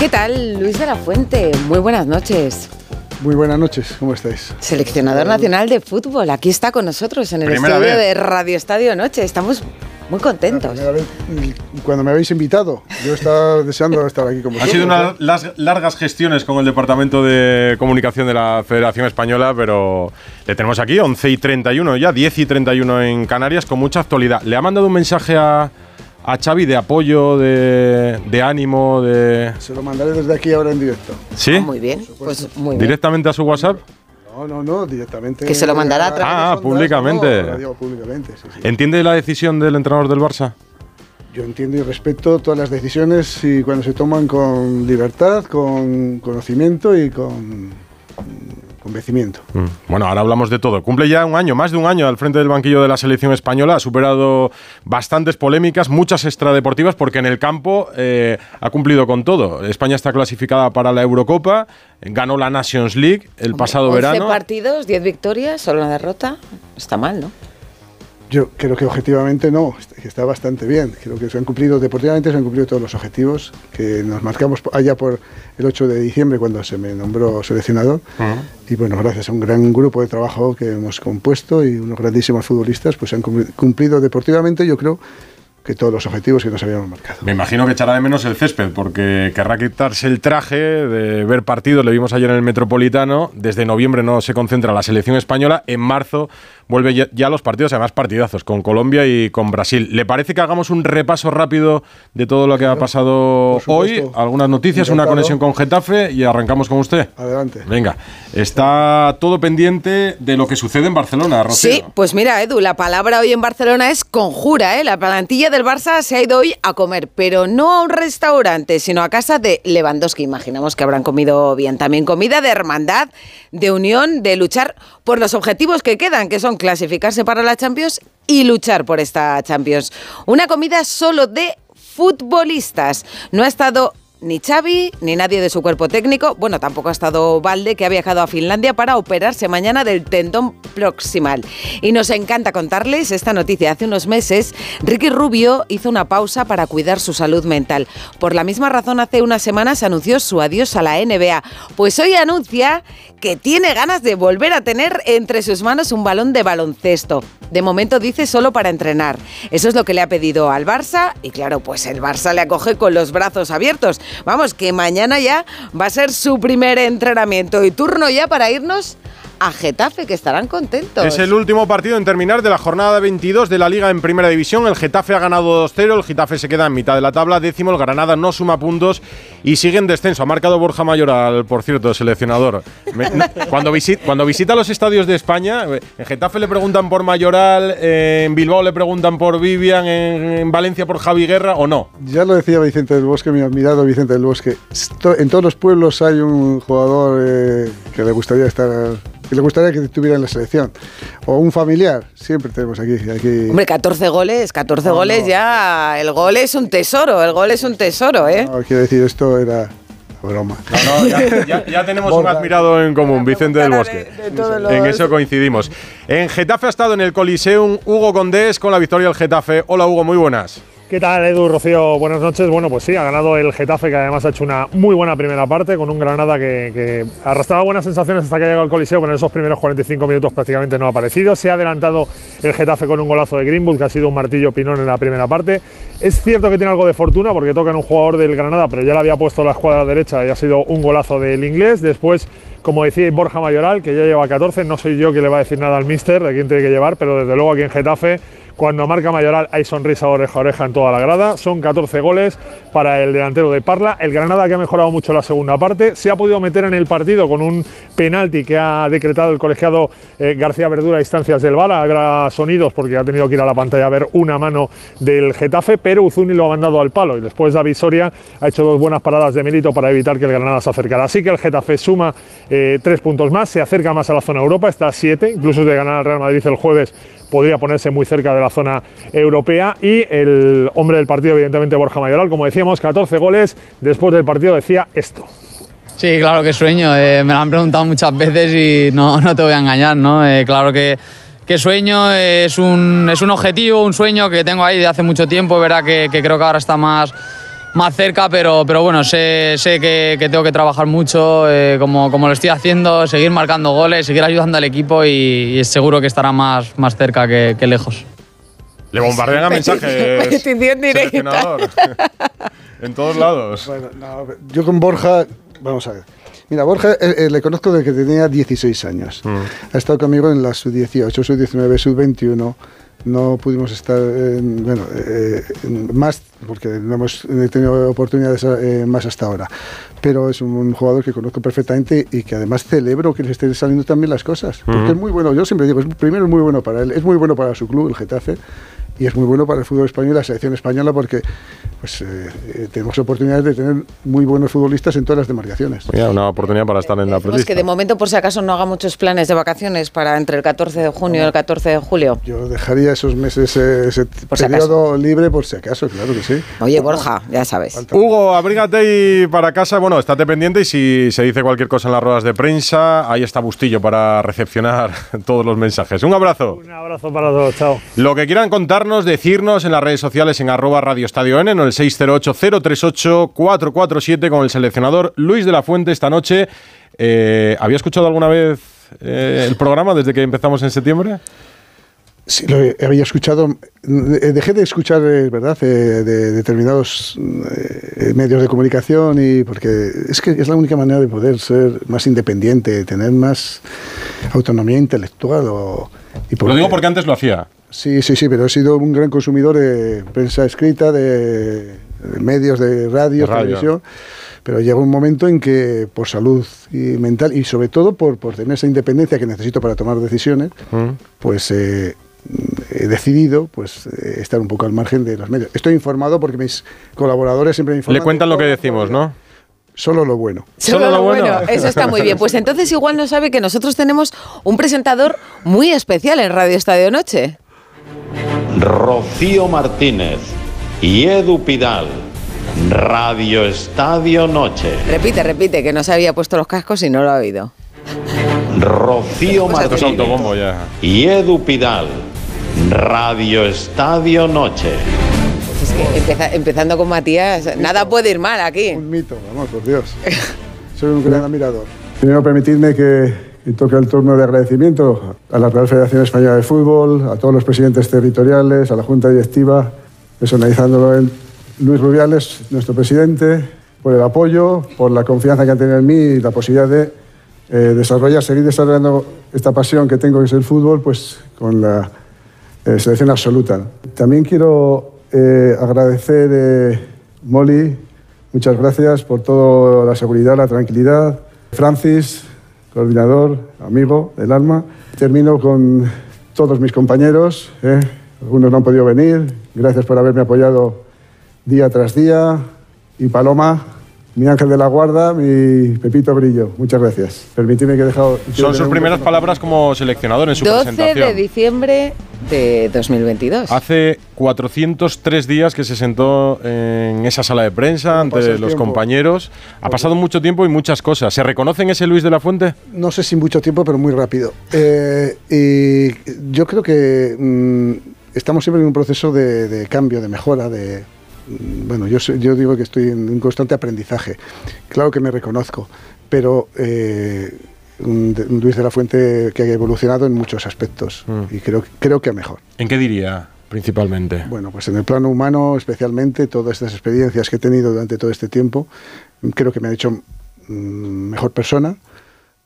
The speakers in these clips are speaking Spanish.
¿Qué tal, Luis de la Fuente? Muy buenas noches. Muy buenas noches, ¿cómo estáis? Seleccionador nacional de fútbol, aquí está con nosotros en el estudio de Radio Estadio Noche. Estamos muy contentos. Vez, cuando me habéis invitado, yo estaba deseando estar aquí con vosotros. Han sido unas largas gestiones con el Departamento de Comunicación de la Federación Española, pero le tenemos aquí 11 y 31 ya, 10 y 31 en Canarias, con mucha actualidad. ¿Le ha mandado un mensaje a, a Xavi de apoyo, de, de, ánimo, de... Se lo mandaré desde aquí ahora en directo. ¿Sí? Ah, muy bien, pues muy bien. ¿Directamente a su WhatsApp? No, no, no, directamente. Que se lo mandará a través Ah, públicamente. No, digo públicamente sí, sí. ¿Entiende la decisión del entrenador del Barça? Yo entiendo y respeto todas las decisiones y cuando se toman con libertad, con conocimiento y con convencimiento. Mm. Bueno, ahora hablamos de todo. Cumple ya un año, más de un año al frente del banquillo de la selección española. Ha superado bastantes polémicas, muchas extradeportivas, porque en el campo eh, ha cumplido con todo. España está clasificada para la Eurocopa, ganó la Nations League el Hombre, pasado 11 verano. partidos, 10 victorias, solo una derrota. Está mal, ¿no? Yo creo que objetivamente no, que está bastante bien. Creo que se han cumplido, deportivamente se han cumplido todos los objetivos que nos marcamos allá por el 8 de diciembre cuando se me nombró seleccionador. Uh -huh. Y bueno, gracias a un gran grupo de trabajo que hemos compuesto y unos grandísimos futbolistas, pues se han cumplido deportivamente, yo creo, que todos los objetivos que nos habíamos marcado. Me imagino que echará de menos el césped, porque querrá quitarse el traje de ver partidos, le vimos ayer en el Metropolitano, desde noviembre no se concentra la selección española, en marzo vuelve ya, ya los partidos, además partidazos, con Colombia y con Brasil. ¿Le parece que hagamos un repaso rápido de todo lo que ha pasado hoy? Algunas noticias, Encantado. una conexión con Getafe y arrancamos con usted. Adelante. Venga, está todo pendiente de lo que sucede en Barcelona, Rocío. Sí, pues mira, Edu, la palabra hoy en Barcelona es conjura, ¿eh? La plantilla del Barça se ha ido hoy a comer, pero no a un restaurante, sino a casa de Lewandowski. Imaginamos que habrán comido bien. También comida de hermandad, de unión, de luchar por los objetivos que quedan, que son clasificarse para la Champions y luchar por esta Champions. Una comida solo de futbolistas. No ha estado ni Xavi, ni nadie de su cuerpo técnico. Bueno, tampoco ha estado Valde, que ha viajado a Finlandia para operarse mañana del tendón proximal. Y nos encanta contarles esta noticia. Hace unos meses, Ricky Rubio hizo una pausa para cuidar su salud mental. Por la misma razón, hace unas semanas anunció su adiós a la NBA. Pues hoy anuncia que tiene ganas de volver a tener entre sus manos un balón de baloncesto. De momento dice solo para entrenar. Eso es lo que le ha pedido al Barça y claro, pues el Barça le acoge con los brazos abiertos. Vamos, que mañana ya va a ser su primer entrenamiento y turno ya para irnos a Getafe, que estarán contentos. Es el último partido en terminar de la jornada 22 de la Liga en Primera División. El Getafe ha ganado 2-0, el Getafe se queda en mitad de la tabla, décimo, el Granada no suma puntos y sigue en descenso. Ha marcado Borja Mayoral, por cierto, seleccionador. Me, no, cuando, visit, cuando, visita los estadios de España, en Getafe le preguntan por Mayoral, eh, en Bilbao le preguntan por Vivian, en, en, Valencia por Javi Guerra o no. Ya lo decía Vicente del Bosque, mi admirado Vicente del Bosque. En todos los pueblos hay un jugador eh, que le gustaría estar que le gustaría que estuviera en la selección. O un familiar, siempre tenemos aquí. aquí. Hombre, 14 goles, 14 no, goles no. ya. El gol es un tesoro, el gol es un tesoro, ¿eh? No, quiero decir, esto era. Broma. No, no, ya, ya, ya tenemos un admirado en común, Vicente del Bosque. De, de en eso coincidimos. En Getafe ha estado en el Coliseum Hugo Condés con la victoria del Getafe. Hola Hugo, muy buenas. ¿Qué tal, Edu, Rocío? Buenas noches. Bueno, pues sí, ha ganado el Getafe, que además ha hecho una muy buena primera parte, con un Granada que, que arrastraba buenas sensaciones hasta que ha llegado al Coliseo, pero en esos primeros 45 minutos prácticamente no ha aparecido. Se ha adelantado el Getafe con un golazo de Greenwood, que ha sido un martillo pinón en la primera parte. Es cierto que tiene algo de fortuna, porque toca en un jugador del Granada, pero ya le había puesto la escuadra derecha y ha sido un golazo del inglés. Después como decía Borja Mayoral, que ya lleva 14, no soy yo quien le va a decir nada al míster de quién tiene que llevar, pero desde luego aquí en Getafe, cuando marca Mayoral hay sonrisa oreja a oreja en toda la grada, son 14 goles para el delantero de Parla, el Granada que ha mejorado mucho la segunda parte, se ha podido meter en el partido con un penalti que ha decretado el colegiado eh, García Verdura a instancias del VAR, habrá sonidos porque ha tenido que ir a la pantalla a ver una mano del Getafe, pero Uzuni lo ha mandado al palo y después David Soria ha hecho dos buenas paradas de mérito para evitar que el Granada se acercara. Así que el Getafe suma eh, tres puntos más, se acerca más a la zona Europa, está a siete, incluso de ganar al Real Madrid el jueves podría ponerse muy cerca de la zona europea y el hombre del partido evidentemente Borja Mayoral, como decíamos, 14 goles, después del partido decía esto. Sí, claro que sueño, eh, me lo han preguntado muchas veces y no, no te voy a engañar, ¿no? Eh, claro que, que sueño, eh, es, un, es un objetivo, un sueño que tengo ahí de hace mucho tiempo, que, que creo que ahora está más más cerca, pero, pero bueno, sé, sé que, que tengo que trabajar mucho, eh, como, como lo estoy haciendo, seguir marcando goles, seguir ayudando al equipo y, y seguro que estará más, más cerca que, que lejos. Le bombardean a mensajes. petición directa. en todos lados. Bueno, no, yo con Borja, vamos a ver. Mira, Borja eh, eh, le conozco desde que tenía 16 años. Ha estado conmigo en la sub-18, sub-19, sub-21. No pudimos estar, en- bueno, eh, más, porque no hemos tenido oportunidades eh, más hasta ahora. Pero es un jugador que conozco perfectamente y que además celebro que le estén saliendo también las cosas. Porque es muy bueno, yo siempre digo, es, primero es muy bueno para él, es muy bueno para su club, el Getafe, y es muy bueno para el fútbol español y la selección española porque pues, eh, eh, tenemos oportunidades de tener muy buenos futbolistas en todas las demarcaciones. Mira, una oportunidad para estar en la Decimos que prelista. de momento, por si acaso, no haga muchos planes de vacaciones para entre el 14 de junio y el 14 de julio. Yo dejaría esos meses, eh, ese Por si periodo libre por si acaso, claro que sí. Oye, Borja, ya sabes. Hugo, abrígate y para casa, bueno, estate pendiente y si se dice cualquier cosa en las ruedas de prensa, ahí está Bustillo para recepcionar todos los mensajes. Un abrazo. Un abrazo para todos, chao. Lo que quieran contarnos, decirnos en las redes sociales en arroba Radio Estadio N, en el 608-038-447 con el seleccionador Luis de la Fuente esta noche. Eh, ¿Había escuchado alguna vez eh, el programa desde que empezamos en septiembre? Sí, lo había escuchado, eh, dejé de escuchar, eh, ¿verdad?, de determinados medios de comunicación y porque es que es la única manera de poder ser más independiente, tener más autonomía intelectual. O, y Lo digo porque antes lo hacía. Sí, sí, sí, pero he sido un gran consumidor de prensa escrita, de, de medios, de radio, De radio. televisión. Pero llega un momento en que por salud y mental y sobre todo por, por tener esa independencia que necesito para tomar decisiones, Mm. pues eh, he decidido pues eh, estar un poco al margen de los medios. Estoy informado porque mis colaboradores siempre me informan. Le cuentan lo que decimos. ¿no? Solo lo bueno. Solo lo bueno. Eso está muy bien. Pues entonces igual no sabe que nosotros tenemos un presentador muy especial en Radio Estadio Noche. Rocío Martínez y Edu Pidal. Radio Estadio Noche. Repite, repite, que no se había puesto los cascos y no lo ha oído. Rocío Martínez y Edu Pidal. Radio Estadio Noche. Pues es que empeza- empezando con Matías, nada puede ir mal aquí. Un mito, vamos, por Dios. Soy un gran admirador. Primero, permitidme que, que toque el turno de agradecimiento a la Real Federación Española de Fútbol, a todos los presidentes territoriales, a la Junta Directiva, personalizándolo en Luis Rubiales, nuestro presidente, por el apoyo, por la confianza que han tenido en mí y la posibilidad de eh, desarrollar, seguir desarrollando esta pasión que tengo, que es el fútbol, pues con la eh, selección absoluta. También quiero eh, agradecer, eh, Molly, muchas gracias por toda la seguridad, la tranquilidad. Francis, coordinador, amigo del alma. Termino con todos mis compañeros, eh, algunos no han podido venir, gracias por haberme apoyado día tras día. Y Paloma, mi ángel de la guarda, mi Pepito Brillo, muchas gracias. Permitidme que he dejado... Son sus primeras palabras como seleccionador en su 12 presentación. de diciembre de 2022. Hace 403 días que se sentó en esa sala de prensa ante los tiempo? compañeros. Ha pasado mucho tiempo y muchas cosas. ¿Se reconoce en ese Luis de la Fuente? No sé si mucho tiempo, pero muy rápido. Eh, y yo creo que mm, estamos siempre en un proceso de, de cambio, de mejora, de... Bueno, yo, digo que estoy en un constante aprendizaje. Claro que me reconozco, pero eh, un, Luis de la Fuente que ha evolucionado en muchos aspectos Mm. y creo, creo que a mejor. ¿En qué diría principalmente? Bueno, pues en el plano humano, especialmente, todas estas experiencias que he tenido durante todo este tiempo, creo que me han hecho mm, mejor persona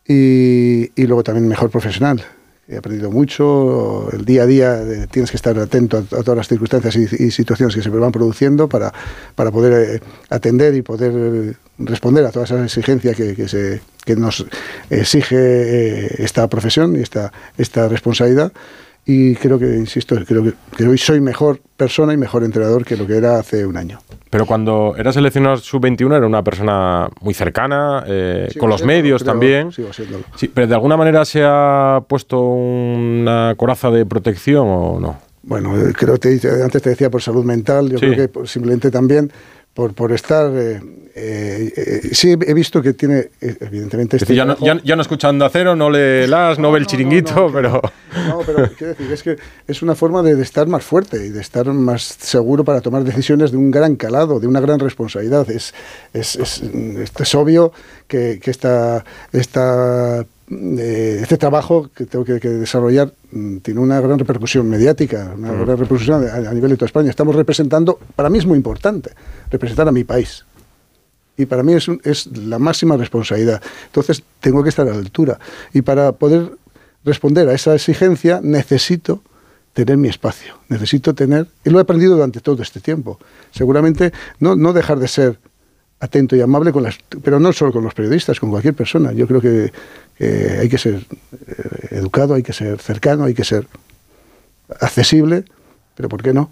y, y luego también mejor profesional. He aprendido mucho, el día a día eh, tienes que estar atento a, todas las circunstancias y, situaciones que se van produciendo para, para poder eh, atender y poder responder a todas esas exigencias que, que nos exige eh, esta profesión y esta, esta responsabilidad. Y creo que, insisto, creo que, que hoy soy mejor persona y mejor entrenador que lo que era hace un año. Pero cuando era seleccionado sub-21 era una persona muy cercana, eh, con los medios creo, también. Sigo siéndolo. Sí, pero de alguna manera se ha puesto una coraza de protección o no. Bueno, eh, creo que te- antes te decía por salud mental, yo Sí. creo que simplemente también por, por estar... eh, eh, eh, sí, he visto que tiene, eh, evidentemente... Es este decir, ya no, ya, ya no escucha Onda Cero, no lee las, no, ve el chiringuito, pero... No, pero quiero decir, es que es una forma de, de estar más fuerte y de estar más seguro para tomar decisiones de un gran calado, de una gran responsabilidad. Es, es, es, es obvio que, que esta, esta, eh, este trabajo que tengo que, que desarrollar mm, tiene una gran repercusión mediática, una gran repercusión a, a nivel de toda España. Estamos representando, para mí es muy importante, representar a mi país. Y para mí es, un- es la máxima responsabilidad. Entonces tengo que estar a la altura. Y para poder responder a esa exigencia necesito tener mi espacio. Necesito tener, y lo he aprendido durante todo este tiempo, seguramente no, no dejar de ser atento y amable con las, pero no solo con los periodistas, con cualquier persona. Yo creo que, que hay que ser eh, educado, hay que ser cercano, hay que ser accesible, pero ¿por qué no?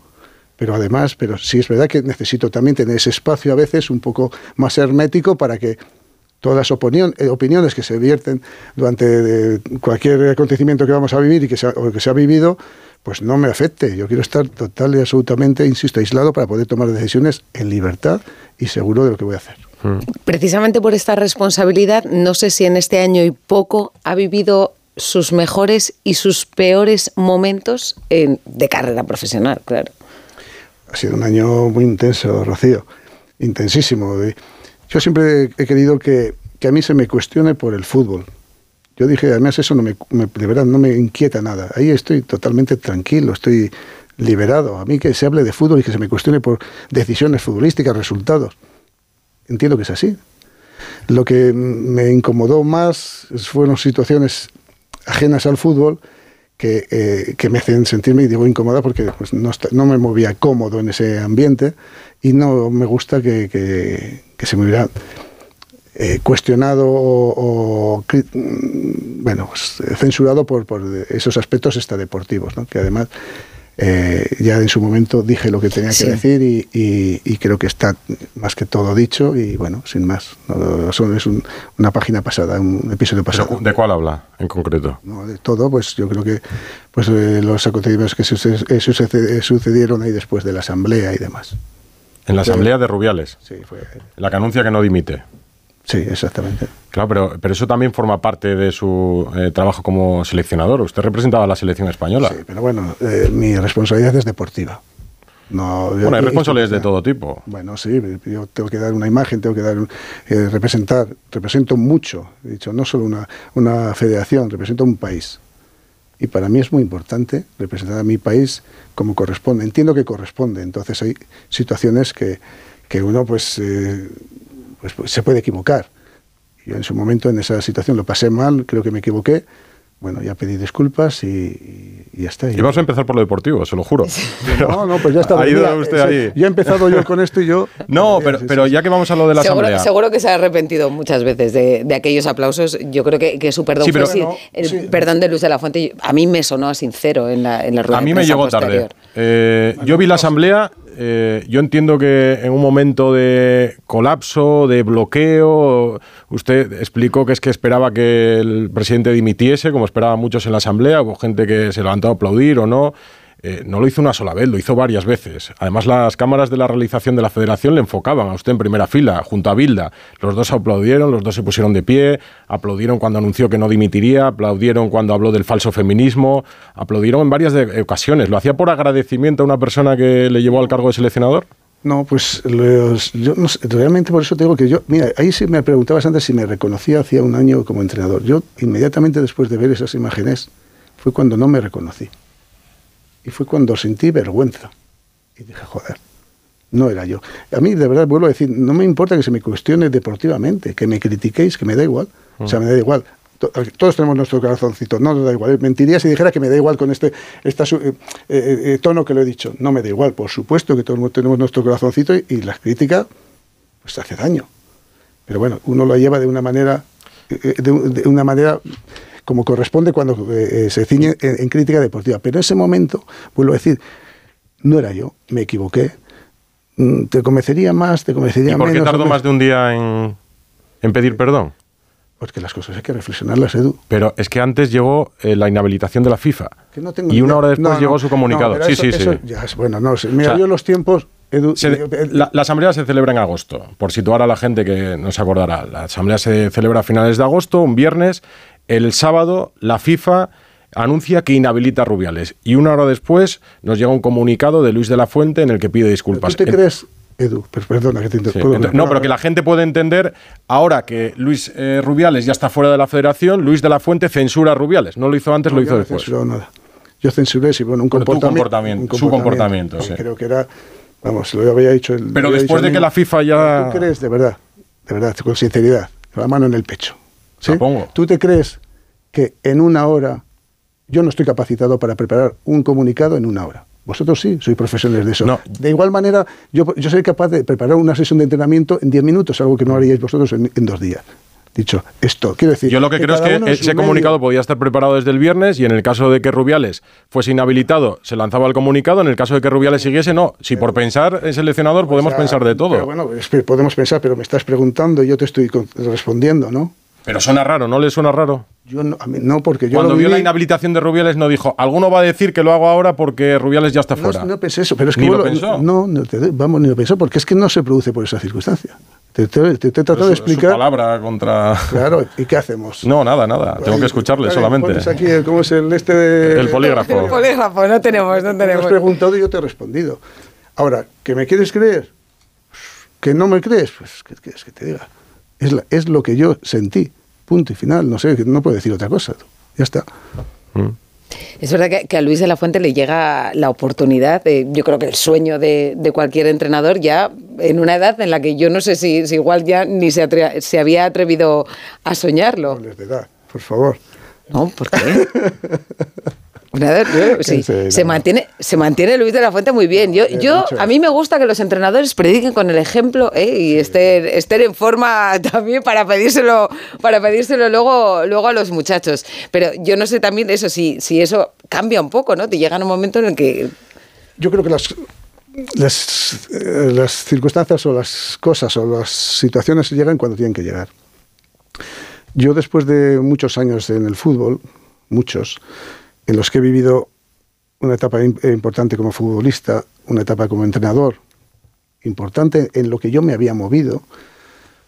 Pero además, pero sí es verdad que necesito también tener ese espacio a veces un poco más hermético para que todas las opinión- eh, opiniones que se vierten durante eh, cualquier acontecimiento que vamos a vivir y que se o que se ha vivido, pues no me afecte. Yo quiero estar total y absolutamente, insisto, aislado para poder tomar decisiones en libertad y seguro de lo que voy a hacer. Precisamente por esta responsabilidad, no sé si en este año y poco ha vivido sus mejores y sus peores momentos en- de carrera profesional, claro. Ha sido un año muy intenso, Rocío, intensísimo. Yo siempre he querido que, que a mí se me cuestione por el fútbol. Yo dije, además eso no me, me- de verdad no me inquieta nada. Ahí estoy totalmente tranquilo, estoy liberado. A mí que se hable de fútbol y que se me cuestione por decisiones futbolísticas, resultados. Entiendo que es así. Lo que me incomodó más fueron situaciones ajenas al fútbol que, eh, que me hacen sentirme, y digo incómoda porque pues, no, no me movía cómodo en ese ambiente y no me gusta que, que- se me hubiera eh, cuestionado o, mm, bueno, pues, censurado por, por esos aspectos extradeportivos, ¿no? que además eh, ya en su momento dije lo que tenía Sí. que decir y, y- y creo que está más que todo dicho y bueno, sin más. No, son- es un- una página pasada, un episodio pasado. ¿De cuál habla en concreto? No, de todo, pues yo creo que pues eh, los acontecimientos que suce- eh, sucede- sucedieron ahí después de la asamblea y demás. En la asamblea de Rubiales, Sí, fue, la que anuncia que no dimite. Sí, exactamente. Claro, pero, pero eso también forma parte de su eh, trabajo como seleccionador. Usted representaba a la selección española. Sí, pero bueno, eh, mi responsabilidad es deportiva. No, Bueno, hay responsabilidades de todo tipo. Bueno, sí, yo tengo que dar una imagen, tengo que dar un- eh, representar, represento mucho, he dicho, no solo una, una federación, represento un país. Y para mí es muy importante representar a mi país como corresponde. Entiendo que corresponde, entonces hay situaciones que, que uno pues, eh, pues, pues, se puede equivocar. Yo en su momento en esa situación lo pasé mal, creo que me equivoqué. Bueno, ya pedí disculpas y, y- y ya está. Y vamos a empezar por lo deportivo, se lo juro. Pero no, no, pues ya está. Ha ido Mira, usted eh, ahí. Ya he empezado yo con esto y yo... No, pero, sí, pero sí. ya que vamos a lo de la Seguro, asamblea. seguro que se ha arrepentido muchas veces de, de aquellos aplausos. Yo creo que, que su perdón Sí, pero- fue sí, Bueno, el sí. perdón de Luz de la Fuente. A mí me sonó sincero en la, en la rueda A mí de me llegó tarde. Eh, yo vi la asamblea, eh, yo entiendo que en un momento de colapso, de bloqueo, usted explicó que es que esperaba que el presidente dimitiese, como esperaban muchos en la asamblea, hubo gente que se levantó a aplaudir o no. Eh, no lo hizo una sola vez, lo hizo varias veces. Además, las cámaras de la realización de la federación le enfocaban a usted en primera fila, junto a Bilda. Los dos aplaudieron, los dos se pusieron de pie, aplaudieron cuando anunció que no dimitiría, aplaudieron cuando habló del falso feminismo, aplaudieron en varias ocasiones. ¿Lo hacía por agradecimiento a una persona que le llevó al cargo de seleccionador? No, pues realmente por eso te digo que yo, mira, ahí sí me preguntabas antes si me reconocía hacía un año como entrenador. Yo inmediatamente después de ver esas imágenes fue cuando no me reconocí. Y fue cuando sentí vergüenza. Y dije, joder, no era yo. A mí, de verdad, vuelvo a decir, no me importa que se me cuestione deportivamente, que me critiquéis, que me da igual. O sea, me da igual. To- Todos tenemos nuestro corazoncito, no nos da igual. Mentiría si dijera que me da igual con este eh, eh, eh, tono que lo he dicho. No me da igual, por supuesto que todos tenemos nuestro corazoncito y, y la crítica pues hace daño. Pero bueno, uno lo lleva de una manera, de una manera como corresponde cuando eh, eh, se ciñe en, en crítica deportiva. Pero en ese momento, vuelvo a decir, no era yo, me equivoqué. Mm, Te convencería más, te convencería ¿Y por qué menos. tardó hombre. más de un día en, en pedir perdón? Porque las cosas hay que reflexionarlas, Edu. Pero es que antes llegó eh, la inhabilitación de la FIFA. Que no tengo y una idea. hora después No, llegó no, su comunicado. sí, eso- sí, eso sí. ya bueno, no. Mira, O sea- yo los tiempos Edu, Se- eh, la, la asamblea se celebra en agosto, por situar a la gente que no se acordará. La asamblea se celebra a finales de agosto, un viernes. El sábado, la FIFA anuncia que inhabilita a Rubiales. Y una hora después nos llega un comunicado de Luis de la Fuente en el que pide disculpas. ¿Tú te crees, Edu? per- Perdona que te interrumpa. no, pero que la gente puede entender ahora que Luis eh, Rubiales ya está fuera de la federación, Luis de la Fuente censura a Rubiales. No lo hizo antes, No, lo hizo no después. censurado nada. Yo censuré, sí, bueno, un comportamiento. comportamiento, su comportamiento, sí. Creo que era, vamos, lo había dicho el. Pero después dicho de que la. FIFA ya- ¿Tú crees, de verdad, de verdad, con sinceridad, con la mano en el pecho? ¿Sí? Supongo. ¿Tú te crees que en una hora yo no estoy capacitado para preparar un comunicado en una hora? Vosotros sí, sois profesionales de eso. No. De igual manera, yo, yo soy capaz de preparar una sesión de entrenamiento en 10 minutos, algo que no haríais vosotros en, en dos días. Dicho esto, quiero decir. Yo lo que, creo es que ese comunicado podía estar preparado desde el viernes y en el caso de que Rubiales fuese inhabilitado, se lanzaba el comunicado. En el caso de que Rubiales siguiese, no. Si por pensar en seleccionador podemos O sea, pensar de todo. pero bueno, podemos pensar, pero me estás preguntando y yo te estoy respondiendo, ¿no? Pero suena raro, ¿no le suena raro? Yo no, a mí no porque yo Cuando lo vio la viví- inhabilitación de Rubiales no dijo, alguno va a decir que lo hago ahora porque Rubiales ya está no, fuera. no pensé eso, pero es que Ni lo bueno, pensó. no, no te- vamos ni lo pensó porque es que no se produce por esa circunstancia. Te, te- te- te he tratado de Es su- explicar. palabra contra... Claro, ¿y qué hacemos? No, nada, nada. Tengo que escucharle Vale, solamente. pones aquí el- ¿Cómo es el este de- El polígrafo. El polígrafo, no tenemos, no Me has tenemos. preguntado y yo te he respondido. Ahora, ¿que me quieres creer? ¿Que no me crees? Pues, ¿qué quieres que te diga? Es, la- es lo que yo sentí. Punto y final. No sé, que no puedo decir otra cosa. Ya está. Mm. Es verdad que, que a Luis de la Fuente le llega la oportunidad, de, yo creo que el sueño de, de cualquier entrenador ya en una edad en la que yo no sé si, si igual ya ni se, atre- se había atrevido a soñarlo. Hables de edad, por favor. No, ¿por qué? Nada, yo- sí, Sí, se, mantiene, se mantiene Luis de la Fuente muy bien. Yo, yo, a mí me gusta que los entrenadores prediquen con el ejemplo ¿eh? y estén, estén en forma también para pedírselo, para pedírselo luego, luego a los muchachos. Pero yo no sé también eso, si, si eso cambia un poco, ¿no? Te llega un momento en el que Yo creo que las, las, eh, las circunstancias o las cosas o las situaciones llegan cuando tienen que llegar. Yo después de muchos años en el fútbol, muchos, en los que he vivido una etapa im- importante como futbolista, una etapa como entrenador, importante en lo que yo me había movido,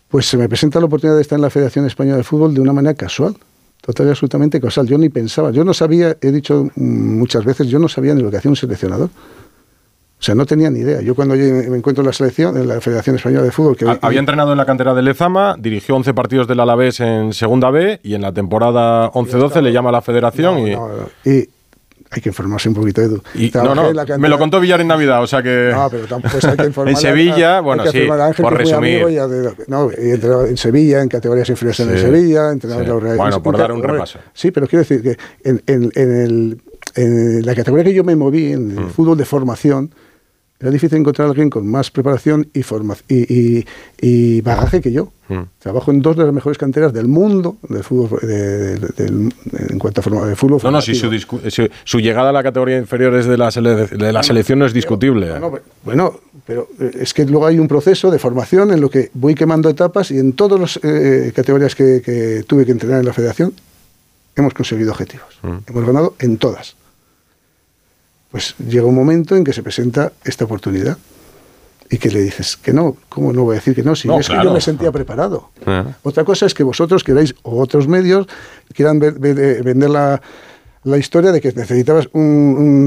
pues se me presenta la oportunidad de estar en la Federación Española de Fútbol de una manera casual, total y absolutamente casual. Yo ni pensaba, yo no sabía, he dicho mm, muchas veces, yo no sabía ni lo que hacía un seleccionador. O sea, no tenía ni idea. Yo cuando yo me encuentro en la selección, en la Federación Española de Fútbol, que Ha- Había entrenado en la cantera de Lezama, dirigió 11 partidos del Alavés en Segunda B y en la temporada 11-12 le llama a la federación No, y... no, no. y hay que informarse un poquito, Edu. y- no, no, en la cantera- me lo contó Villar en Navidad, o sea que... No, pero tampoco hay que informar. En Sevilla, a- bueno, sí, Ángel, por resumir. y de- no, y entrenaba en Sevilla, en categorías inferiores en Sí, Sevilla, entrenaba sí. en los Reales- Bueno, por en- dar un en- repaso. Sí, pero quiero decir que en, en- en el- en la categoría que yo me moví, en Mm. el fútbol de formación, era difícil encontrar a alguien con más preparación y, forma, y, y- y bagaje que yo. Mm. Trabajo en dos de las mejores canteras del mundo del fútbol, de- de- del- en cuanto a forma, de fútbol No, no, sí, su, su- su llegada a la categoría inferior es de la, sele- de la selección no es discutible. Bueno, pero- bueno, pero eh, es que luego hay un proceso de formación en lo que voy quemando etapas y en todas las eh, categorías que, que tuve que entrenar en la federación hemos conseguido objetivos. Hemos ganado en todas. Pues llega un momento en que se presenta esta oportunidad y que le dices que no, ¿cómo no voy a decir que no? Si No, es que yo me sentía preparado. Ah. Otra cosa es que vosotros queráis, o otros medios, quieran ver- ver- eh, vender la, la historia de que necesitabas un,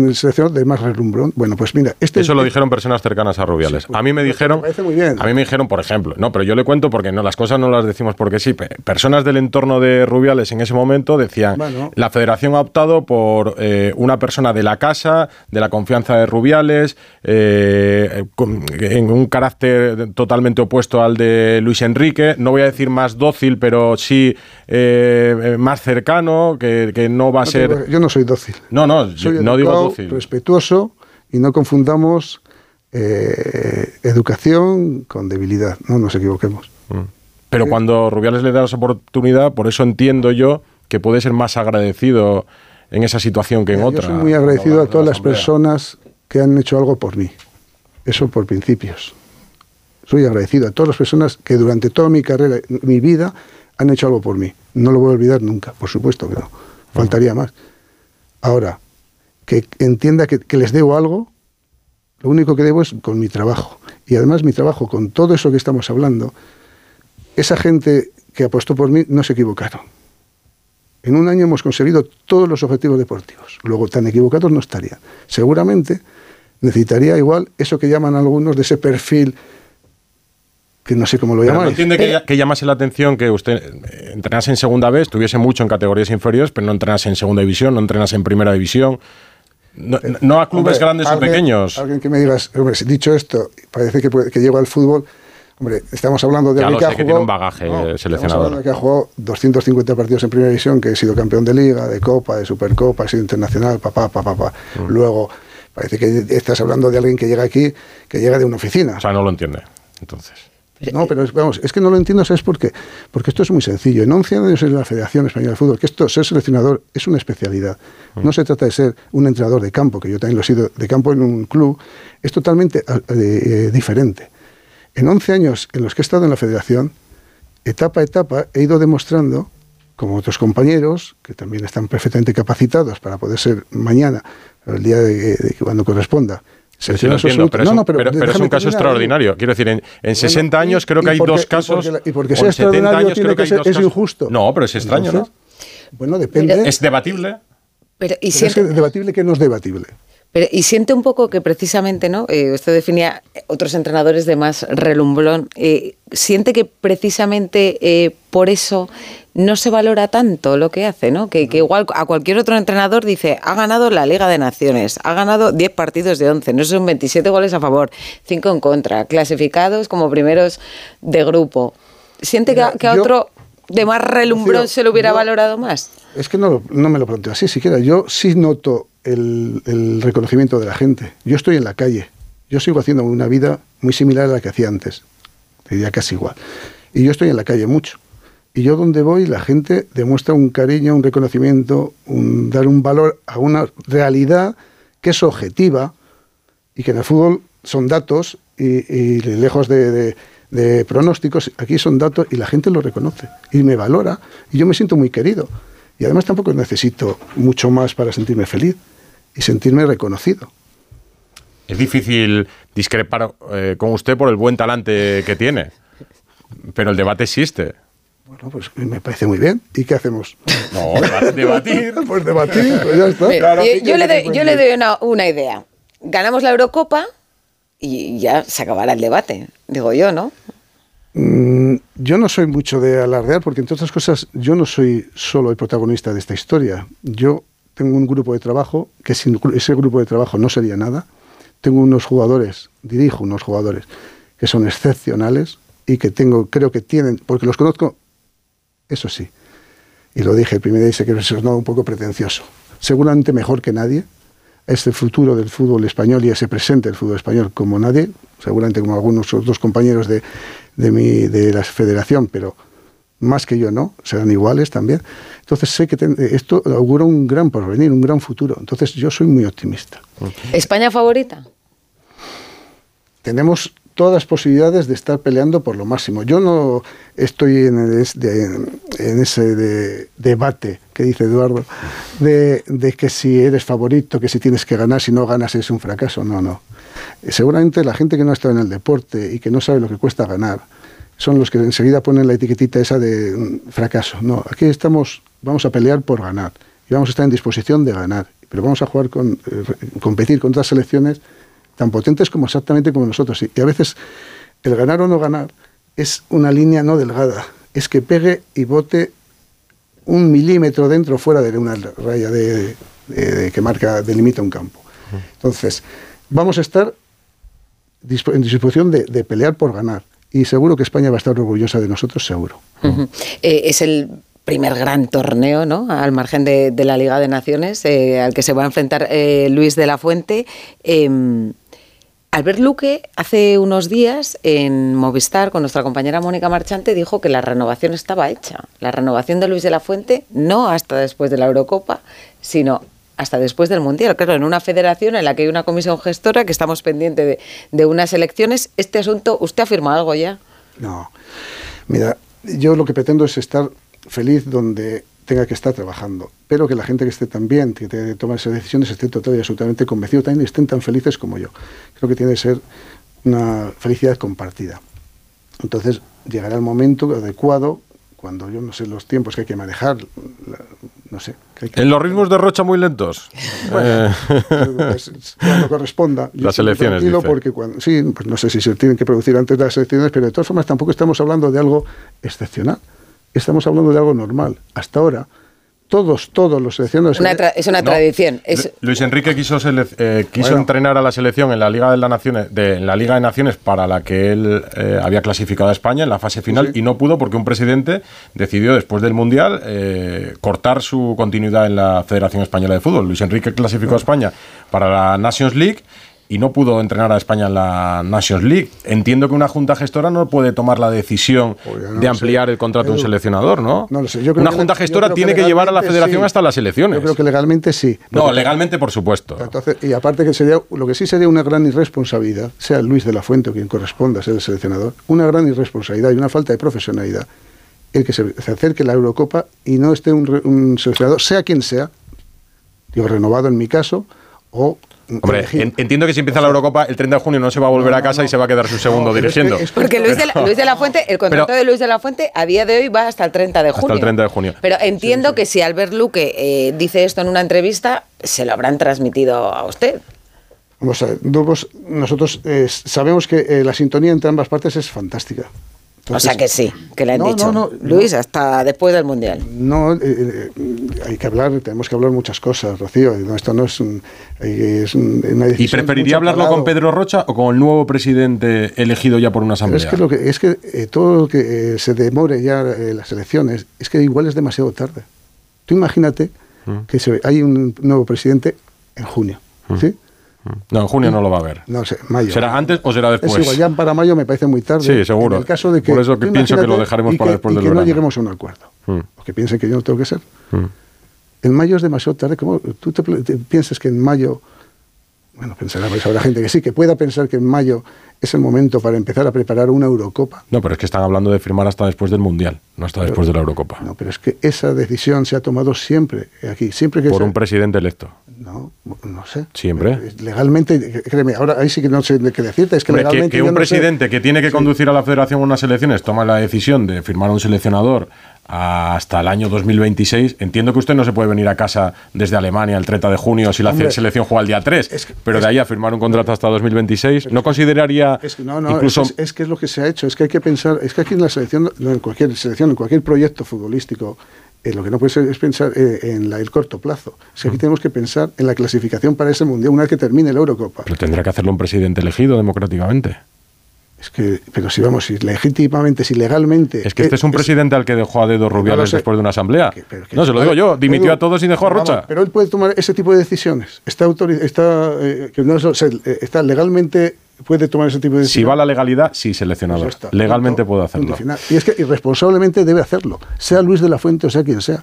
un seleccionador de más relumbrón. Bueno, pues mira, este Eso lo dijeron personas cercanas a Rubiales. Sí, pues, a mí me dijeron, me parece muy bien. a mí me dijeron, por ejemplo, no, pero yo le cuento porque no las cosas no las decimos porque sí. pe- Personas del entorno de Rubiales en ese momento decían, Bueno. la Federación ha optado por eh, una persona de la casa, de la confianza de Rubiales, eh, con- en un carácter totalmente opuesto al de Luis Enrique. No voy a decir más dócil, pero sí eh, eh, más cercano, que, que no va a No ser. Yo no soy dócil. No, no, yo Soy no digo dócil. respetuoso y no confundamos eh, educación con debilidad. No nos equivoquemos. Pero cuando Rubiales le da esa oportunidad, por eso entiendo yo que puede ser más agradecido en esa situación que en Yo otra. soy muy agradecido a todas las personas que han hecho algo por mí. Eso por principios. Soy agradecido a todas las personas que durante toda mi carrera, mi vida, han hecho algo por mí. No lo voy a olvidar nunca, por supuesto que no. Faltaría más. Ahora, que entienda que, les debo algo, Lo único que debo es con mi trabajo. Y además mi trabajo, con todo eso que estamos hablando, esa gente que apostó por mí no se equivocaron. En un año hemos conseguido todos los objetivos deportivos. Luego, tan equivocados no estarían. Seguramente necesitaría igual eso que llaman algunos de ese perfil que no sé cómo lo Pero llaman. no entiende que, que llamase la atención que usted entrenase en segunda vez, estuviese mucho en categorías inferiores, pero no entrenase en segunda división, no entrenase en primera división. No, no a clubes Hombre, grandes o pequeños. Alguien que me digas, hombre, dicho esto, parece que, puede- que llego al fútbol. Hombre, estamos hablando de alguien que ha tiene jugado. un bagaje estamos seleccionador. de que ha jugado 250 partidos en primera división, que he sido campeón de liga, de copa, de supercopa, he sido internacional, papá, papá, papá. Mm. Luego, parece que estás hablando de alguien que llega aquí, que llega de una oficina. O sea, no lo entiende. Entonces. No, pero es, vamos, es que no lo entiendo, ¿sabes por qué? Porque esto es muy sencillo. En 11 años en la Federación Española de Fútbol, que esto, ser seleccionador es una especialidad. No se trata de ser un entrenador de campo, que yo también lo he sido de campo en un club, es totalmente eh, eh, diferente. En 11 años en los que he estado en la Federación, etapa a etapa he ido demostrando, como otros compañeros, que también están perfectamente capacitados para poder ser mañana, el día de, de cuando corresponda, Sí, lo seleccionados entiendo, pero, es No, un, no, pero- pero es déjame un caso extraordinario. Quiero decir, en, en 60 y- años creo que hay porque- dos y porque casos. y porque o sea en 70 extraordinario tiene que que ser- es injusto. No, pero es extraño, ¿no? Bueno, depende. Es debatible. Pero, y Pero es siente, que debatible que no es debatible. pero- y siente un poco que precisamente, ¿no? Eh, usted definía otros entrenadores de más relumbrón. eh, siente que precisamente eh, por eso no se valora tanto lo que hace, ¿no? Que, que igual a cualquier otro entrenador dice, ha ganado la Liga de Naciones, ha ganado 10 partidos de 11, no son 27 goles a favor, 5 en contra, clasificados como primeros de grupo. ¿Siente que, a- otro de más relumbrón se lo hubiera yo- valorado más? Es que no, no me lo planteo así siquiera. Yo sí noto el, el reconocimiento de la gente. Yo estoy en la calle. Yo sigo haciendo una vida muy similar a la que hacía antes. Te diría casi igual. Y yo estoy en la calle mucho. Y yo donde voy, la gente demuestra un cariño, un reconocimiento, un, dar un valor a una realidad que es objetiva y que en el fútbol son datos y, lejos de, de- de pronósticos, aquí son datos y la gente lo reconoce y me valora y yo me siento muy querido. Y además tampoco necesito mucho más para sentirme feliz y sentirme reconocido. Es difícil discrepar eh, con usted por el buen talante que tiene. Pero el debate existe. Bueno, pues me parece muy bien. ¿Y qué hacemos? No, deba- debatir. Pues debatir, pues ya está. Mira, yo, yo le doy, yo le doy una, una idea. Ganamos la Eurocopa y ya se acabará el debate, digo yo, ¿no? Mm, yo no soy mucho de alardear porque, entre otras cosas, yo no soy solo el protagonista de esta historia. Yo tengo un grupo de trabajo que sin ese grupo de trabajo no sería nada. Tengo unos jugadores, dirijo unos jugadores que son excepcionales y que tengo, creo que tienen, porque los conozco, eso sí, y lo dije el primer día y sé que es un poco pretencioso, seguramente mejor que nadie, es el futuro del fútbol español y ese presente del fútbol español como nadie, seguramente como algunos otros compañeros de, de, mi, de la federación, pero más que yo no, serán iguales también. Entonces sé que ten- esto augura un gran porvenir, un gran futuro. Entonces yo soy muy optimista. ¿España favorita? tenemos todas las posibilidades de estar peleando por lo máximo. Yo no estoy en, ese de- debate que dice Eduardo, de, que si eres favorito, que si tienes que ganar, si no ganas es un fracaso. No, no. Eh, Seguramente la gente que no ha estado en el deporte y que no sabe lo que cuesta ganar, son los que enseguida ponen la etiquetita esa de mm, fracaso. No, aquí estamos, vamos a pelear por ganar y vamos a estar en disposición de ganar, pero vamos a jugar con, eh, competir con otras selecciones tan potentes como exactamente como nosotros. Y, a veces el ganar o no ganar es una línea no delgada, es que pegue y bote un milímetro dentro o fuera de una raya de, de- de- que marca, delimita un campo. Entonces, vamos a estar en disposición de, de pelear por ganar. Y seguro que España va a estar orgullosa de nosotros, seguro. Eh, es el primer gran torneo, ¿no? Al margen de, de la Liga de Naciones, eh, al que se va a enfrentar eh, Luis de la Fuente. Eh, Albert Luque hace unos días en Movistar con nuestra compañera Mónica Marchante dijo que la renovación estaba hecha. La renovación de Luis de la Fuente no hasta después de la Eurocopa, sino hasta después del Mundial. Claro, en una federación en la que hay una comisión gestora que estamos pendientes de, de unas elecciones, este asunto, ¿usted afirma algo ya? No. Mira, yo lo que pretendo es estar feliz donde tenga que estar trabajando, pero que la gente que esté también, que tenga que tomar esas decisiones, esté total y absolutamente convencido también y estén tan felices como yo. Creo que tiene que ser una felicidad compartida. Entonces llegará el momento adecuado cuando yo no sé los tiempos que hay que manejar, la- no sé. que hay que- En los ritmos de Rocha muy lentos. Eh, pues, cuando corresponda. Yo Las elecciones, dice. porque cuando, sí, pues no sé si se tienen que producir antes de las elecciones, pero de todas formas tampoco estamos hablando de algo excepcional. Estamos hablando de algo normal. Hasta ahora, todos, todos los seleccionados... Una es una No. tradición. Es, Lu- Luis Enrique quiso, eh, quiso Bueno. entrenar a la selección en la Liga de, las Naciones, de, en la Liga de Naciones para la que él eh, había clasificado a España en la fase final Sí. y no pudo porque un presidente decidió después del Mundial eh, cortar su continuidad en la Federación Española de Fútbol. Luis Enrique clasificó a España para la Nations League y no pudo entrenar a España en la Nations League. Entiendo que una junta gestora no puede tomar la decisión Pues no de ampliar sé. el contrato de un seleccionador, ¿no? No lo sé. Yo creo una que junta gestora tiene que, llevar a la federación sí. hasta las elecciones. Yo creo que legalmente sí. No, legalmente, por supuesto. Entonces, y aparte que sería, lo que sí sería una gran irresponsabilidad, sea Luis de la Fuente o quien corresponda a ser el seleccionador, una gran irresponsabilidad y una falta de profesionalidad el que se, se acerque la Eurocopa y no esté un, un seleccionador, sea quien sea, digo, renovado en mi caso, o Hombre, en- entiendo que si empieza la Eurocopa, el 30 de junio no se va a volver No, a casa no, y se va a quedar su segundo es que- dirigiendo. es que- Porque Luis de, la, Luis de la Fuente, el contrato Pero- de Luis de la Fuente a día de hoy va hasta el 30 de Hasta junio. el 30 de junio. Pero entiendo que si Albert Luque eh, dice esto en una entrevista, se lo habrán transmitido a usted. Vamos a ver, nosotros eh, sabemos que eh, la sintonía entre ambas partes es fantástica. O sea que sí, que le han No, dicho. no, no, Luis, hasta después del Mundial. No, eh, eh, hay que hablar, tenemos que hablar muchas cosas, Rocío. No, esto no es, un, es un- una ¿Y preferiría hablarlo con Pedro Rocha o con el nuevo presidente elegido ya por una Pero asamblea? es que, lo que, es que eh, todo lo que eh, se demore ya eh, las elecciones, es que igual es demasiado tarde. Tú imagínate Mm. que se, hay un nuevo presidente en junio, ¿sí? No, en junio no lo va a ver. No sé, mayo. ¿Será antes o será después? Es igual, ya para mayo me parece muy tarde. Sí, seguro. En el caso de que, Por eso que pienso que lo dejaremos para que- después del que verano. no lleguemos a un acuerdo. Mm. Que piensen que yo no tengo que ser. Mm. En mayo es demasiado tarde. ¿Cómo tú te piensas que en mayo, bueno, pensará, pues habrá gente que sí, que pueda pensar que en mayo es el momento para empezar a preparar una Eurocopa? No, pero es que están hablando de firmar hasta después del Mundial, no hasta después de la Eurocopa. No, pero es que esa decisión se ha tomado siempre aquí, siempre que por se- un presidente electo. no, no sé. Siempre. Legalmente, créeme, ahora ahí sí que no sé qué decirte, es que Hombre, legalmente que un no sé- presidente que tiene que conducir a la federación a unas elecciones toma la decisión de firmar a un seleccionador hasta el año 2026, entiendo que usted no se puede venir a casa desde Alemania el 30 de junio si la Hombre, selección juega el día 3, es que- pero de ahí a firmar un contrato hasta 2026, ¿no consideraría Es que no, no, incluso... es, es que es lo que se ha hecho, es que hay que pensar, es que aquí en la selección, no, en cualquier selección, en cualquier proyecto futbolístico, eh, lo que no puede ser es pensar eh, en la- el corto plazo. Es que aquí tenemos que pensar en la clasificación para ese mundial una vez que termine la Eurocopa. Pero tendrá que hacerlo un presidente elegido democráticamente. Es que, pero si vamos, si legítimamente, si legalmente. Es que este es un presidente al que dejó a dedo Rubiales después de una asamblea. que- pero que- no, se lo digo yo, dimitió a todos y dejó a vamos, Rocha. pero él puede tomar ese tipo de decisiones. Está, está, eh, que no es- o sea, eh, está legalmente, puede tomar ese tipo de Si decisiones. va la legalidad, sí, seleccionador. está, Legalmente punto, puede hacerlo. Y es que irresponsablemente debe hacerlo, sea Luis de la Fuente o sea quien sea.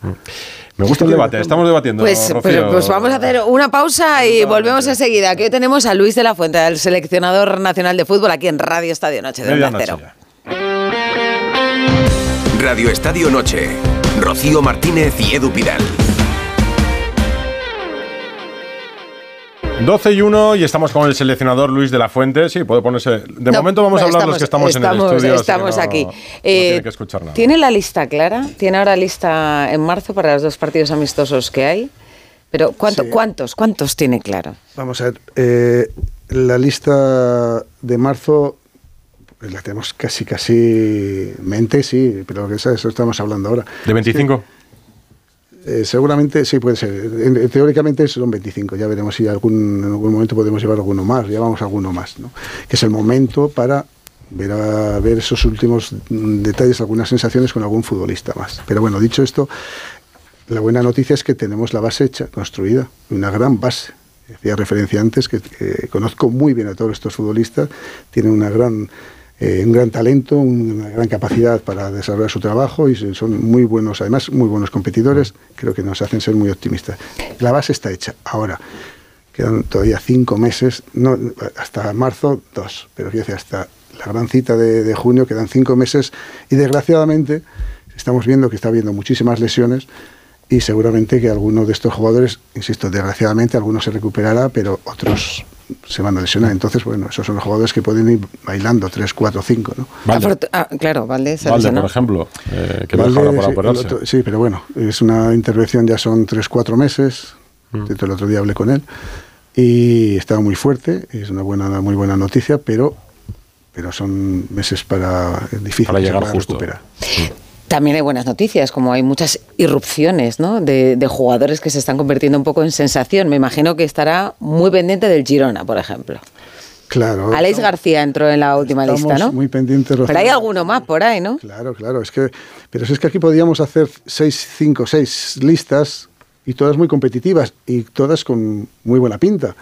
Me gusta el debate, estamos debatiendo. Pues, pues, pues vamos a hacer una pausa y volvemos enseguida. Que hoy tenemos a Luis de la Fuente, el seleccionador nacional de fútbol, aquí en Radio Estadio Noche de Cero. Radio Estadio Noche. Rocío Martínez y Edu Pidal. 12 y 1 y estamos con el seleccionador Luis de la Fuente. Sí, puede ponerse. De No, momento vamos a hablar los que estamos, en el estamos- estudio. Estamos no- aquí. no Eh, tiene que escuchar nada. ¿Tiene la lista clara? ¿Tiene ahora lista en marzo para los dos partidos amistosos que hay? Pero ¿cuánto, Sí. ¿cuántos? ¿Cuántos tiene claro? Vamos a ver, eh, la lista de marzo pues la tenemos casi, casi mente, sí, pero que eso eso estamos hablando ahora. ¿De 25? Eh, seguramente sí puede ser. En- en- teóricamente son 25. Ya veremos si algún, en algún momento podemos llevar alguno más. Llevamos alguno más, ¿no? Que es el momento para ver, a- ver esos últimos mm, detalles, algunas sensaciones con algún futbolista más. Pero bueno, dicho esto, la buena noticia es que tenemos la base hecha, construida, una gran base. Hacía referencia antes que conozco muy bien a todos estos futbolistas, tienen una gran, eh, un gran talento, una gran capacidad para desarrollar su trabajo y son muy buenos, además muy buenos competidores, creo que nos hacen ser muy optimistas. La base está hecha. Ahora, quedan todavía cinco meses, hasta marzo dos, pero quiero decir, hasta la gran cita de, de junio quedan cinco meses y desgraciadamente estamos viendo que está habiendo muchísimas lesiones y seguramente que alguno de estos jugadores, insisto, desgraciadamente algunos se recuperará, pero otros se van a lesionar. Entonces, bueno, esos son los jugadores que pueden ir bailando 3, 4, 5, ¿no? Valde, ah, claro, Valde se Valde, por ejemplo, eh, que Valde, para sí, operarse. otro- sí, pero bueno, es una intervención, ya son 3, 4 meses. Mm. El otro día hablé con él y estaba muy fuerte, es una buena, muy buena noticia, pero, pero son meses para difíciles Para llegar justo. recuperar. También hay buenas noticias, como hay muchas irrupciones ¿no? de, de jugadores que se están convirtiendo un poco en sensación. Me imagino que estará muy pendiente del Girona, por ejemplo. Claro. Aleix García entró en la última lista, ¿no? muy pendientes. Pero hay alguno más por ahí, ¿no? Claro, claro. Es que, pero si es que aquí podíamos hacer seis, cinco, seis listas y todas muy competitivas y todas con muy buena pinta.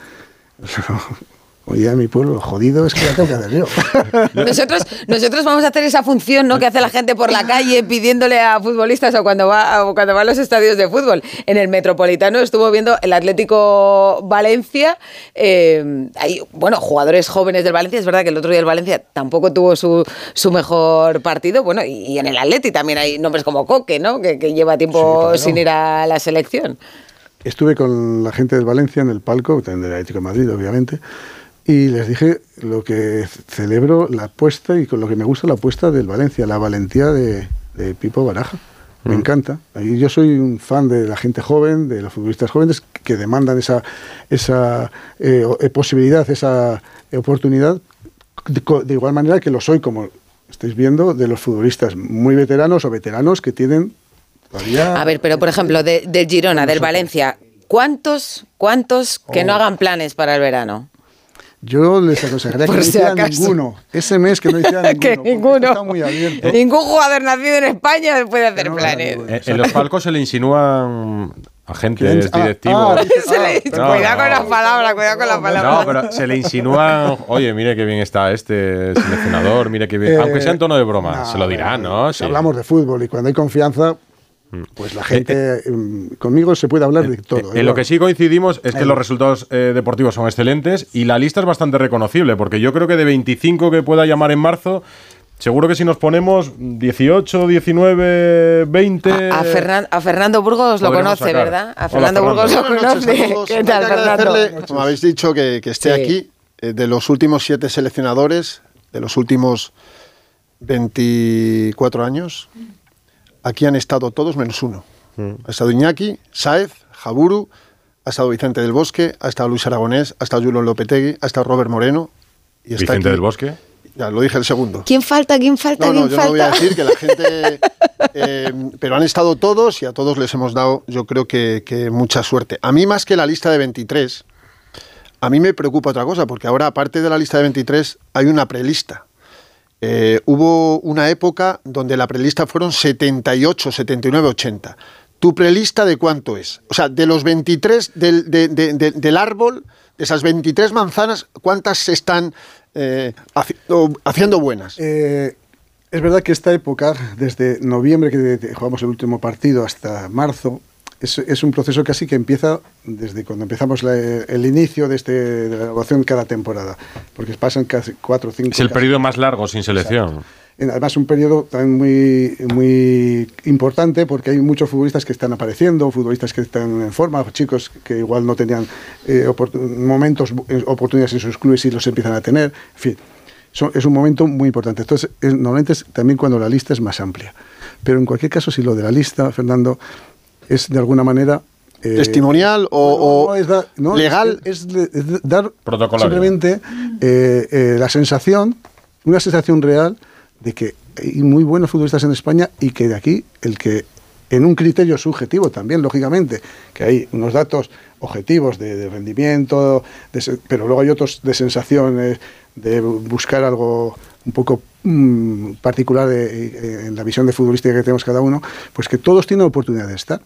Oye, a mi pueblo, jodido es que la tengo que hacer yo. Nosotros, nosotros vamos a hacer esa función ¿no? que hace la gente por la calle pidiéndole a futbolistas o cuando va o cuando va a los estadios de fútbol. En el Metropolitano estuvo viendo el Atlético Valencia. eh, hay, bueno, jugadores jóvenes del Valencia. Es verdad que el otro día el Valencia tampoco tuvo su, su mejor partido. Bueno, y, y en el Atleti también hay nombres como Coque, ¿no? Que, que lleva tiempo Sí, sin ir a la selección. Estuve con la gente del Valencia en el palco, también del Atlético de Madrid, obviamente, y les dije lo que celebro la apuesta y con lo que me gusta la apuesta del Valencia, la valentía de, de Pipo Baraja. Me encanta. Y yo soy un fan de la gente joven, de los futbolistas jóvenes que demandan esa, esa eh, posibilidad, esa oportunidad, de, igual manera que lo soy, como estáis viendo, de los futbolistas muy veteranos o veteranos que tienen todavía... A ver, pero por ejemplo, de- del Girona, del Valencia, ¿cuántos, cuántos que no hagan planes para el verano? Yo les aconsejaría que no si hicieran acaso. ninguno. Ese mes que no hicieran ninguno. que ninguno. Está muy abierto. Ningún jugador nacido en España puede hacer No, planes. Eh, en los palcos se le insinúan agentes Ah, directivos. ah, No, cuidado no. con las palabras, cuidado con las palabras. No, pero se le insinúan, oye, mire qué bien está este seleccionador, mire qué bien. Eh, Aunque sea en tono de broma, se lo dirán, ¿no? Sí. Hablamos de fútbol y cuando hay confianza, pues la gente. mm, conmigo se puede hablar de todo. Eh, En lo que sí coincidimos es que los resultados eh, deportivos son excelentes y la lista es bastante reconocible, porque yo creo que de 25 que pueda llamar en marzo, seguro que si nos ponemos 18, 19, 20. A, a Fernan- a Fernando Burgos lo conoce, sacar. ¿verdad? A Hola, Fernando. Burgos lo conoce. ¿Qué tal, Fernando? Como habéis dicho, que, que esté Sí. aquí. eh, de los últimos siete seleccionadores, de los últimos 24 años, aquí han estado todos menos uno. Ha estado Iñaki, Saez, Jaburu, ha estado Vicente del Bosque, ha estado Luis Aragonés, ha estado Julio Lopetegui, ha estado Robert Moreno. Y está Vicente aquí- del Bosque. Ya, lo dije el segundo. ¿Quién falta? ¿Quién falta? No, no, ¿Quién yo no voy a decir que la gente... eh, pero han estado todos y a todos les hemos dado, yo creo que, que mucha suerte. A mí más que la lista de 23, a mí me preocupa otra cosa, porque ahora aparte de la lista de 23 hay una prelista. Eh, hubo una época donde la prelista fueron 78, 79, 80. ¿Tu prelista de cuánto es? O sea, de los 23 del, de- de- de- del árbol, de esas 23 manzanas, ¿cuántas están eh, haciendo, buenas? Eh, es verdad que esta época, desde noviembre que jugamos el último partido hasta marzo, es, es un proceso casi que empieza desde cuando empezamos la- el inicio de, este, de la evaluación cada temporada, porque pasan casi cuatro o cinco. Es el casi- periodo más largo sin selección. En- Además, un periodo también muy, muy importante porque hay muchos futbolistas que están apareciendo, futbolistas que están en forma, chicos que igual no tenían eh, momentos, eh, oportunidades en sus clubes y los empiezan a tener. En fin, son- es un momento muy importante. Entonces, es- normalmente es también cuando la lista es más amplia. Pero en cualquier caso, si lo de la lista, Fernando, es de alguna manera. eh, ¿Testimonial o, no, o es da- no, legal? Es, es- es dar simplemente eh, eh, la sensación, una sensación real de que hay muy buenos futbolistas en España y que de aquí el que en un criterio subjetivo también, lógicamente, que hay unos datos objetivos de, de rendimiento, de pero luego hay otros de sensaciones, de buscar algo un poco mm, particular de- en la visión de futbolística que tenemos cada uno, pues que todos tienen oportunidad de estar.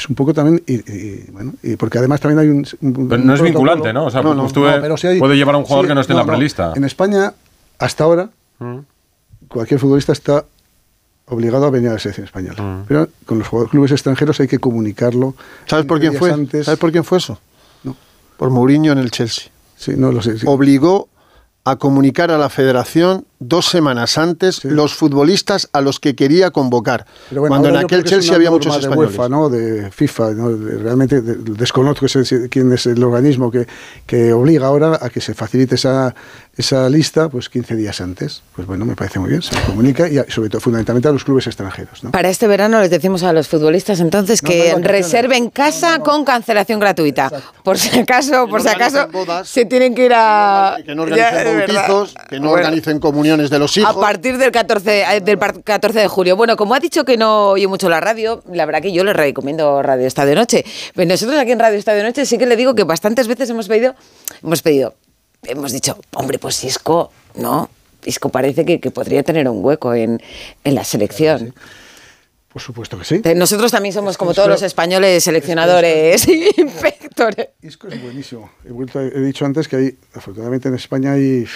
Es un poco también, y, y, bueno, y porque además también hay un... un- Pero un no es vinculante, ¿no? O sea, No, no, no, eh, pero sí hay- puede llevar a un jugador sí, que no esté en la no. prelista. En España, hasta ahora, cualquier futbolista está obligado a venir a la selección española. Mm. Pero con los jugadores- clubes extranjeros hay que comunicarlo. ¿Sabes por 15 quién fue? antes. ¿Sabes por quién fue eso? No. Por Mourinho en el Chelsea. Sí, no lo sé. sí. Obligó a comunicar a la federación dos semanas antes los futbolistas a los que quería convocar. Pero bueno, cuando en aquel Chelsea una había muchos de españoles. UEFA, ¿no? de FIFA, ¿no? De- realmente de- desconozco ese- quién es el organismo que, que obliga ahora a que se facilite esa, esa lista pues 15 días antes. Pues bueno, me parece muy bien, se comunica y a- sobre todo fundamentalmente a los clubes extranjeros. ¿no? Para este verano les decimos a los futbolistas entonces No, que no reserven casa con cancelación gratuita. Por si acaso, por si acaso bodas. se tienen que ir a Que no Ya, organicen de verdad. bautizos, que no Bueno. organicen de los hijos. A partir del 14, eh, del par- 14 de julio. Bueno, como ha dicho que no oye mucho la radio, la verdad que yo le recomiendo Radio Estadio Noche. Pero nosotros aquí en Radio Estadio Noche sí que le digo que bastantes veces hemos pedido, hemos pedido, hemos dicho, hombre, pues Isco, ¿no? Isco parece que, que podría tener un hueco en, en la selección. Por supuesto que sí. Nosotros también somos como todos los españoles seleccionadores y inspectores. Isco es buenísimo. He, vuelto he dicho antes que hay, afortunadamente en España hay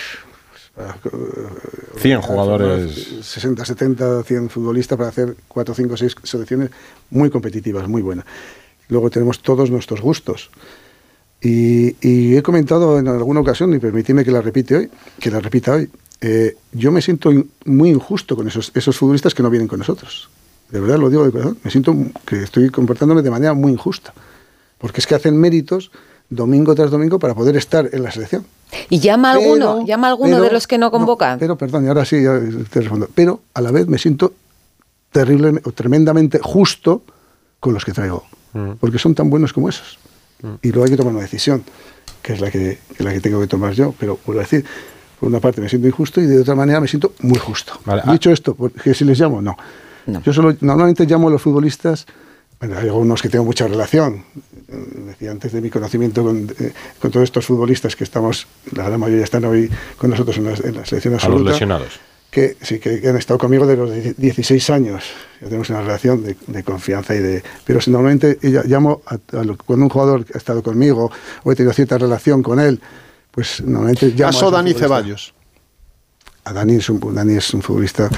100 jugadores. 60, 70, 100 futbolistas para hacer 4, 5, 6 selecciones muy competitivas, muy buenas. Luego tenemos todos nuestros gustos. Y, he comentado en alguna ocasión, y permitidme que la repite hoy, que la repita hoy, eh, yo me siento muy injusto con esos, esos futbolistas que no vienen con nosotros. De verdad lo digo de corazón. Me siento que estoy comportándome de manera muy injusta. Porque es que hacen méritos domingo tras domingo para poder estar en la selección. ¿Y llama a alguno? Pero- ¿Llama a alguno pero- de los que no convocan? pero, perdón, y ahora sí ya te respondo. Pero a la vez me siento terrible, o tremendamente justo con los que traigo. Porque son tan buenos como esos. Y luego hay que tomar una decisión, que es la que, que la que tengo que tomar yo. Pero vuelvo a decir, por una parte me siento injusto y de otra manera me siento muy justo. Vale, ah. Dicho esto, que si les llamo, no. No. Yo solo, normalmente llamo a los futbolistas, bueno, hay algunos que tengo mucha relación. Decía antes de mi conocimiento con, eh, con todos estos futbolistas que estamos, la gran mayoría están hoy con nosotros en la, en la selección A los absoluta. lesionados. Que sí, que han estado conmigo de los die- 16 años. Ya tenemos una relación de, de confianza y de. Pero si normalmente ella- llamo a, a lo- cuando un jugador ha estado conmigo o he tenido cierta relación con él, pues normalmente llamo. a Caso ese Dani futbolista. Ceballos. A Dani es un, Dani es un futbolista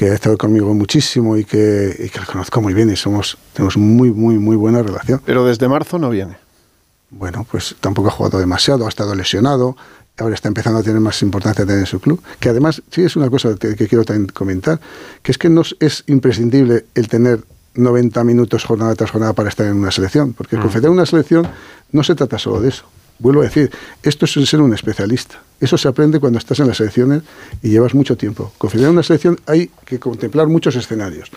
que ha estado conmigo muchísimo y que, y que lo conozco muy bien y somos, tenemos muy, muy, muy buena relación. Pero desde marzo no viene. Bueno, pues tampoco ha jugado demasiado, ha estado lesionado, ahora está empezando a tener más importancia también en su club. Que además, sí es una cosa que, que quiero también comentar, que es que no es- es imprescindible el tener 90 minutos jornada tras jornada para estar en una selección, porque confederar una selección no se trata solo de eso. Vuelvo a decir, esto es ser un especialista. Eso se aprende cuando estás en las selecciones y llevas mucho tiempo. Confederar una selección hay que contemplar muchos escenarios.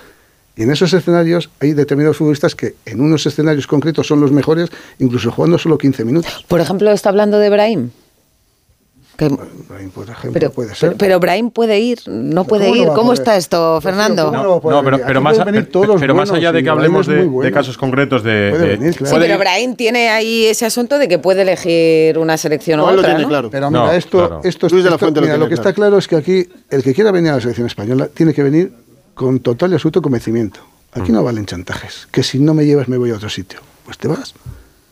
Y en esos escenarios hay determinados futbolistas que en unos escenarios concretos son los mejores, incluso jugando solo 15 minutos. Por ejemplo, está hablando de Brahim. Que- Brahim, por ejemplo, pero, puede ser. pero, pero Brahim puede ir, no puede ¿Cómo no ir. ¿Cómo poder? está esto, Fernando? ¿cómo No, no pero, pero más, pero- más allá de que hablemos de, bueno. de casos concretos de... Puede de- venir, claro. Sí, pero Brahim tiene ahí ese asunto de que puede elegir una selección No, u él lo otra, tiene ¿no? claro. Pero No, mira, esto, claro. esto, Luis de la esto- Fuente lo mira, lo que claro. está claro es que aquí el que quiera venir a la selección española tiene que venir con total y absoluto convencimiento. Aquí Mm. no valen chantajes. Que si no me llevas me voy a otro sitio. Pues te vas.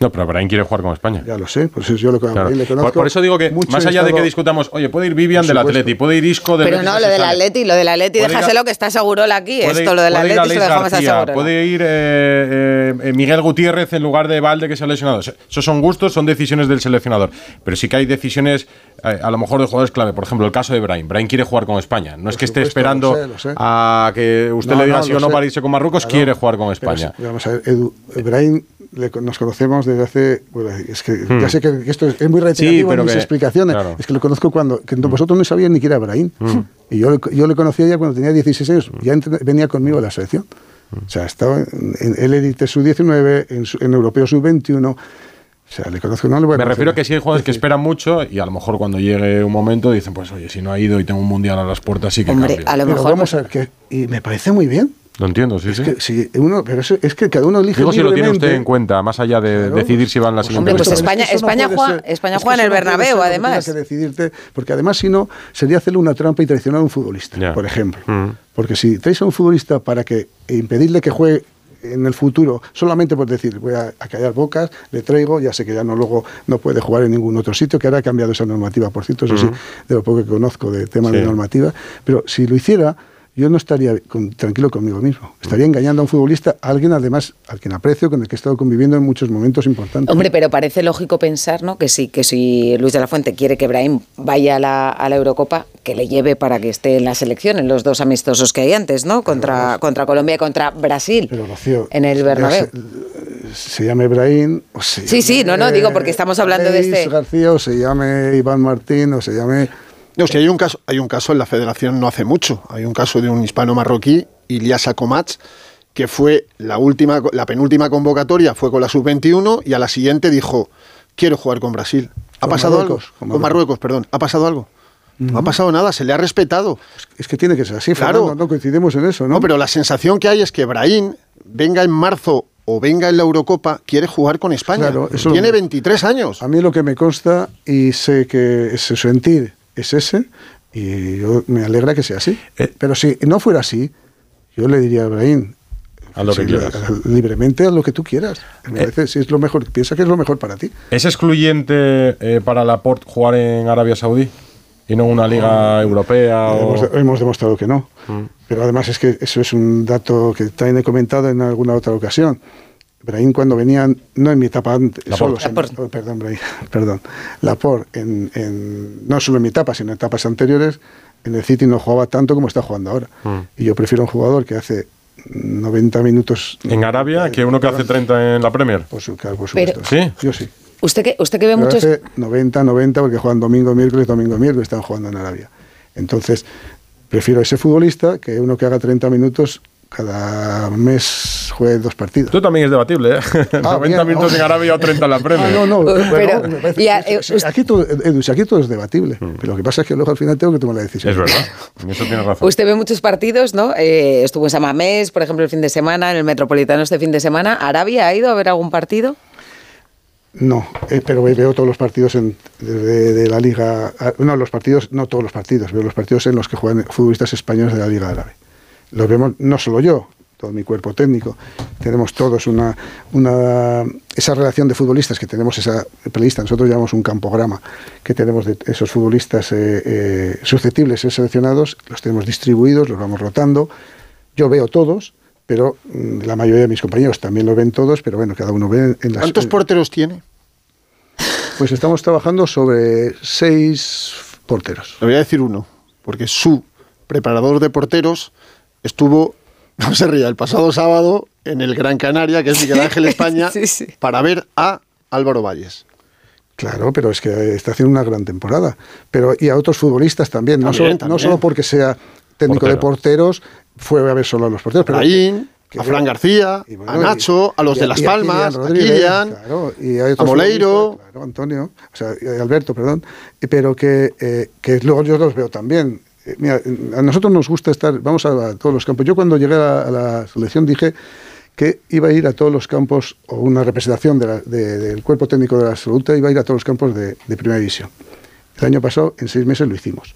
No, pero Brahim quiere jugar con España. Ya lo sé, por eso yo lo Claro. le conozco. Por, por eso digo que, mucho, más allá de que discutamos, oye, puede ir Vivian del. Atleti, puede ir Isco del Pero Betis no, lo del. Atleti, lo del Atleti, a- déjaselo que está seguro aquí. Puede- Esto, lo del Atleti se lo dejamos a García, seguro. Puede ir eh, eh, Miguel Gutiérrez en lugar de Valde que se ha lesionado. Esos son gustos, son decisiones del seleccionador. Pero sí que hay decisiones, a lo mejor de jugadores clave. Por ejemplo, el caso de Brahim. Brahim quiere jugar con España. No es que esté supuesto, esperando lo sé, lo sé. a que usted No, le diga no, sí lo o no sé. para irse con Marruecos. Claro. Quiere jugar con España. sí, vamos a ver, Edu, Brahim, le nos conocemos desde hace. bueno, es que ya sé que, esto es, es muy reiterativo Hmm. pero en mis que- explicaciones. claro. Hmm. Es que lo conozco cuando. que vosotros no sabían ni que era Brahim. Y yo, yo le conocía ya cuando tenía 16 años. Ya entre- venía conmigo a la selección. Hmm. O sea, estaba en, en el Elite Sub-19, en, su- en Europeo Sub-21. O sea, le conozco, no le voy a Me refiero a que sí hay jugadores que esperan mucho y a lo mejor cuando llegue un momento dicen, pues oye, si no ha ido y tengo un mundial a las puertas, sí que Hombre, cambio. a lo Pero mejor. vamos a ver, que, y me parece muy bien. Lo entiendo, sí, Es sí. que si uno, pero eso- es que cada uno elige Digo si lo tiene usted en cuenta, más allá de Claro, decidir si va en la por siguiente Hombre, pues. España- es que no España juega- ser- España es que juega en el no Bernabéu, que además. que decidirte, porque además si no, sería hacerle una trampa y traicionar a un futbolista, Ya. por ejemplo. Mm. Porque si traes a un futbolista para que impedirle que juegue en el futuro, solamente por decir, voy a, a callar bocas, le traigo, ya sé que ya no luego no puede jugar en ningún otro sitio, que ahora ha cambiado esa normativa, por cierto, eso sí, de lo poco que conozco de tema Sí. de normativa, pero si lo hiciera, yo no estaría con- tranquilo conmigo mismo. Estaría engañando a un futbolista, a alguien además al quien aprecio, con el que he estado conviviendo en muchos momentos importantes. Hombre, pero parece lógico pensar, ¿no? Que sí, que si Luis de la Fuente quiere que Brahim vaya a la, a la Eurocopa, que le lleve para que esté en la selección, en los dos amistosos que hay antes, ¿no? Contra, contra Colombia y contra Brasil. Pero Rocío, en el Bernabéu. Se, se llame Brahim o se Sí, sí, no, no, digo, porque estamos hablando de este- García o se llame Iván Martín o se llame... No, si hay un caso, hay un caso en la federación no hace mucho. Hay un caso de un hispano marroquí, Ilyasa Komats, que fue la última, la penúltima convocatoria, fue con la sub-21 y a la siguiente dijo, quiero jugar con Brasil. ¿Ha Con pasado Marruecos, algo? con Con Marruecos, perdón. ¿Ha pasado algo? No ha pasado nada, se le ha respetado. Es que tiene que ser así, Claro. Fernando, no coincidimos en eso, ¿no? No, pero la sensación que hay es que Brahim, venga en marzo o venga en la Eurocopa, quiere jugar con España. Claro, eso Tiene lo- 23 años. A mí lo que me consta y sé que ese sentir es ese y yo me alegra que sea así. Eh. Pero si no fuera así, yo le diría a Ibrahim, Haz lo que sí, quieras. libremente haz lo que tú quieras. Me Eh. si es lo mejor, piensa que es lo mejor para ti. ¿Es excluyente eh, para Laporte jugar en Arabia Saudí? ¿Y no una liga europea? o- Hemos, hemos demostrado que no. Pero además es que eso es un dato que también he comentado en alguna otra ocasión. Brahim cuando venían, no en mi etapa antes, Laporte. solo, Laporte. oh, perdón, Brahim, perdón, Laporte, en, en- no solo en mi etapa, sino en etapas anteriores, en el City no jugaba tanto como está jugando ahora. Y yo prefiero un jugador que hace 90 minutos... ¿En Arabia? ¿Que uno que hace 30 en la Premier? Por, su, claro, por Pero- supuesto. ¿Sí? Yo sí. Usted que, usted que ve Pero muchos... hace 90, 90, porque juegan domingo, miércoles, domingo, miércoles, están jugando en Arabia. Entonces, prefiero ese futbolista que uno que haga 30 minutos cada mes juegue dos partidos. Esto también es debatible, ¿eh? 90 bien, minutos no. en Arabia o 30 en la Premier. Ah, no, no, Pero- bueno, me parece- y a- sí, sí, aquí, todo, Edu, si aquí todo es debatible, pero lo que pasa es que luego al final tengo que tomar la decisión. Es verdad, eso tienes razón. Usted ve muchos partidos, ¿no? Eh, estuvo en Samamés, por ejemplo, el fin de semana, en el Metropolitano este fin de semana. ¿Arabia ha ido a ver algún partido? No, eh, pero veo todos los partidos en- de, de la Liga. ah, No, los partidos, no todos los partidos, veo los partidos en los que juegan futbolistas españoles de la Liga Árabe. Los vemos no solo yo, todo mi cuerpo técnico. Tenemos todos una, una esa relación de futbolistas que tenemos esa pelista. Nosotros llamamos un campograma que tenemos de esos futbolistas eh, eh, susceptibles de ser seleccionados, los tenemos distribuidos, los vamos rotando. Yo veo todos. Pero mm, la mayoría de mis compañeros también lo ven todos, pero bueno, cada uno ve en las... ¿Cuántos porteros tiene? Pues estamos trabajando sobre seis porteros. Le voy a decir uno, porque su preparador de porteros estuvo, no se ría, el pasado sábado en el Gran Canaria, que es Miguel Ángel España, Sí, sí. para ver a Álvaro Valles. Claro, pero es que está haciendo una gran temporada. Pero y a otros futbolistas también, no, También, solo, no solo porque sea técnico Portero. de porteros, fue a ver solo a los porteros. Pero Brahim, que a Fran García, y bueno, a Nacho, a los y de Las y Palmas, a claro, hay a otros Moleiro. claro, Antonio, o sea, Alberto, perdón, pero que, eh, que luego yo los veo también. Eh, Mira, a nosotros nos gusta estar, vamos a, a todos los campos. Yo cuando llegué a, a la selección dije que iba a ir a todos los campos, o una representación de la- de- del cuerpo técnico de la absoluta, iba a ir a todos los campos de, de primera división. El año pasado, en seis meses, lo hicimos.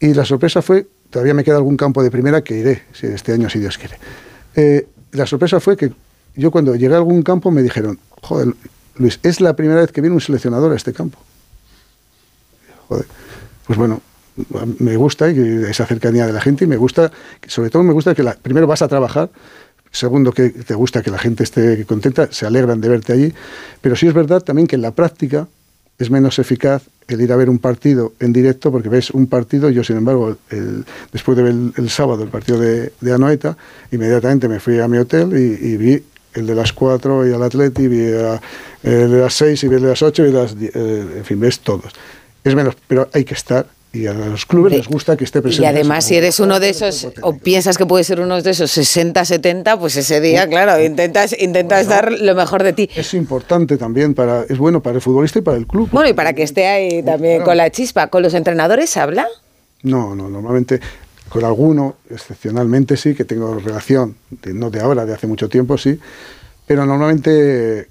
Y la sorpresa fue, todavía me queda algún campo de primera que iré, si este año, si Dios quiere. Eh, la sorpresa fue que yo cuando llegué a algún campo me dijeron, joder, Luis, es la primera vez que viene un seleccionador a este campo. Joder, pues bueno, me gusta esa cercanía de la gente y me gusta, sobre todo me gusta que la, primero vas a trabajar, segundo que te gusta que la gente esté contenta, se alegran de verte allí, pero sí es verdad también que en la práctica es menos eficaz el ir a ver un partido en directo, porque ves un partido, yo sin embargo, el- después de ver el, sábado el partido de, de Anoeta, inmediatamente me fui a mi hotel y, vi el de las 4 y al Atleti, vi a- el de las 6 y el de las 8 y las, die- eh, en fin, ves todos. Es menos, pero hay que estar y a los clubes De- les gusta que esté presente. Y además, si eres uno de esos, o piensas que puedes ser uno de esos 60, 70, pues ese día, claro, intentas, intentas dar lo mejor de ti. Es importante también, para, es bueno para el futbolista y para el club. Bueno, y para que esté ahí también con la chispa, ¿con los entrenadores habla? No, no, normalmente con alguno, excepcionalmente sí, que tengo relación, de- no de ahora, de hace mucho tiempo sí, pero normalmente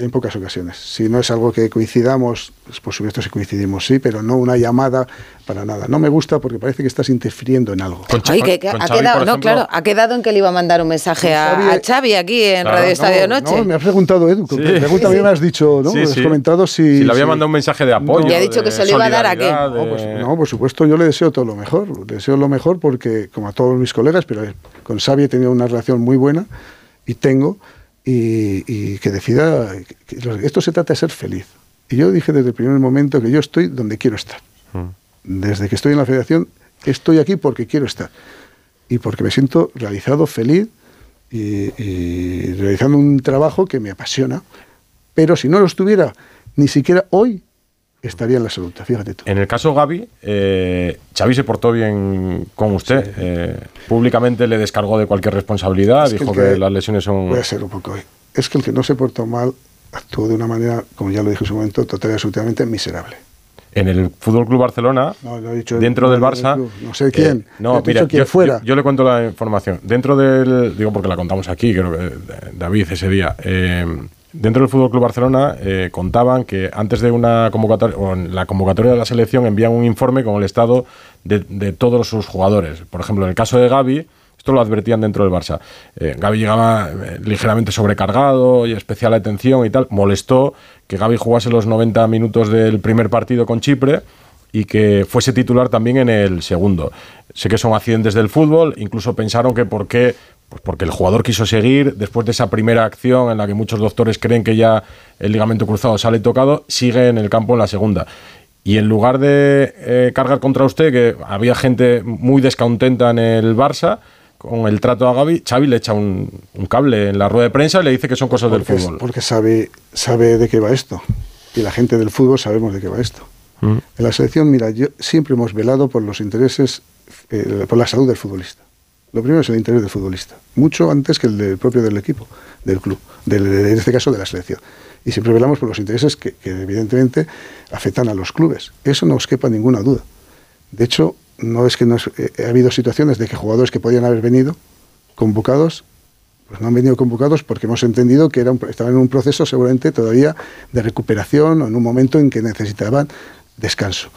en pocas ocasiones. Si no es algo que coincidamos, pues por supuesto si coincidimos sí, pero no una llamada para nada. No me gusta porque parece que estás interfiriendo en algo. Con Ay, que, que con ha Xavi, quedado, no, ejemplo, claro, ha quedado en que le iba a mandar un mensaje a, Xavi- a Xavi aquí en Claro. Radio Estadio no, Noche. no, me has preguntado, Edu. Sí. Pregunta, me has dicho, ¿no? Sí, Me has sí. comentado si. Si le había mandado un mensaje de apoyo. Y ha dicho que se lo iba a dar a qué. No, pues, no, por supuesto, yo le deseo todo lo mejor. Le deseo lo mejor porque, como a todos mis colegas, pero con Xavi he tenido una relación muy buena y tengo, y, y que decida. que- esto se trata de ser feliz. Y yo dije desde el primer momento que yo estoy donde quiero estar. Desde que estoy en la federación, estoy aquí porque quiero estar. Y porque me siento realizado, feliz y, y realizando un trabajo que me apasiona. Pero si no lo estuviera, ni siquiera hoy estaría en la salud, fíjate tú. En el caso Gaby, eh, Xavi se portó bien con usted. eh, públicamente le descargó de cualquier responsabilidad, Es dijo que, que- las lesiones son... Voy a ser un poco. Es que el que no se portó mal actuó de una manera, como ya lo dije en su momento, total y absolutamente miserable. En el Fútbol Club Barcelona, No, no he dicho- dentro del Barça. no, no sé quién. eh, no, mira, quién yo, fuera. yo- yo le cuento la información. Dentro del. Digo, porque la contamos aquí, creo que eh, David ese día. Dentro del Fútbol Club Barcelona eh, contaban que antes de una convocatoria, o la convocatoria de la selección, envían un informe con el estado de, de todos sus jugadores. Por ejemplo, en el caso de Gaby. Esto lo advertían dentro del Barça. Eh, Gaby llegaba eh, ligeramente sobrecargado y especial atención y tal. Molestó que Gaby jugase los 90 minutos del primer partido con Chipre y que fuese titular también en el segundo. Sé que son accidentes del fútbol, incluso pensaron que por qué, pues porque el jugador quiso seguir después de esa primera acción en la que muchos doctores creen que ya el ligamento cruzado sale tocado, sigue en el campo en la segunda. Y en lugar de eh, cargar contra usted, que había gente muy descontenta en el Barça, con el trato a Gaby, Xavi le echa un, un cable en la rueda de prensa y le dice que son cosas del fútbol. porque sabe, sabe de qué va esto. Y la gente del fútbol sabemos de qué va esto. Mm. En la selección, mira, yo siempre hemos velado por los intereses, eh, por la salud del futbolista. Lo primero es el interés del futbolista, mucho antes que el del propio del equipo, del club, en este caso de la selección. Y siempre velamos por los intereses que, evidentemente afectan a los clubes. Eso no os quepa ninguna duda. De hecho, no es que no es- eh, ha habido situaciones de que jugadores que podían haber venido convocados pues no han venido convocados porque hemos entendido que estaban en un proceso seguramente todavía de recuperación o en un momento en que necesitaban descanso.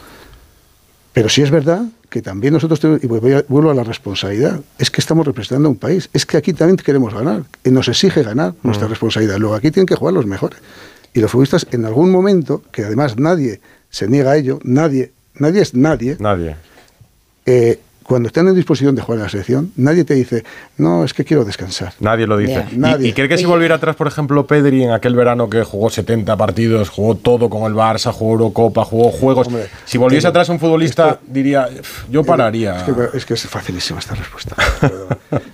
Pero sí es verdad que también nosotros tenemos, y vuelvo a la responsabilidad, es que estamos representando a un país, es que aquí también queremos ganar, y nos exige ganar nuestra responsabilidad. Luego aquí tienen que jugar los mejores. Y los futbolistas en algún momento, que además nadie se niega a ello, nadie, nadie es nadie, Nadie. eh, cuando están en disposición de jugar en la selección, nadie te dice, no, es que quiero descansar. Nadie lo dice. ¿Y- Nadie. ¿Y, cree que si volviera atrás, por ejemplo, Pedri en aquel verano que jugó 70 partidos, jugó todo con el Barça, jugó Eurocopa, jugó juegos? Hombre, si volviese tengo- atrás un futbolista, diría, "Pf, yo pararía. Es que, es que es facilísima esta respuesta.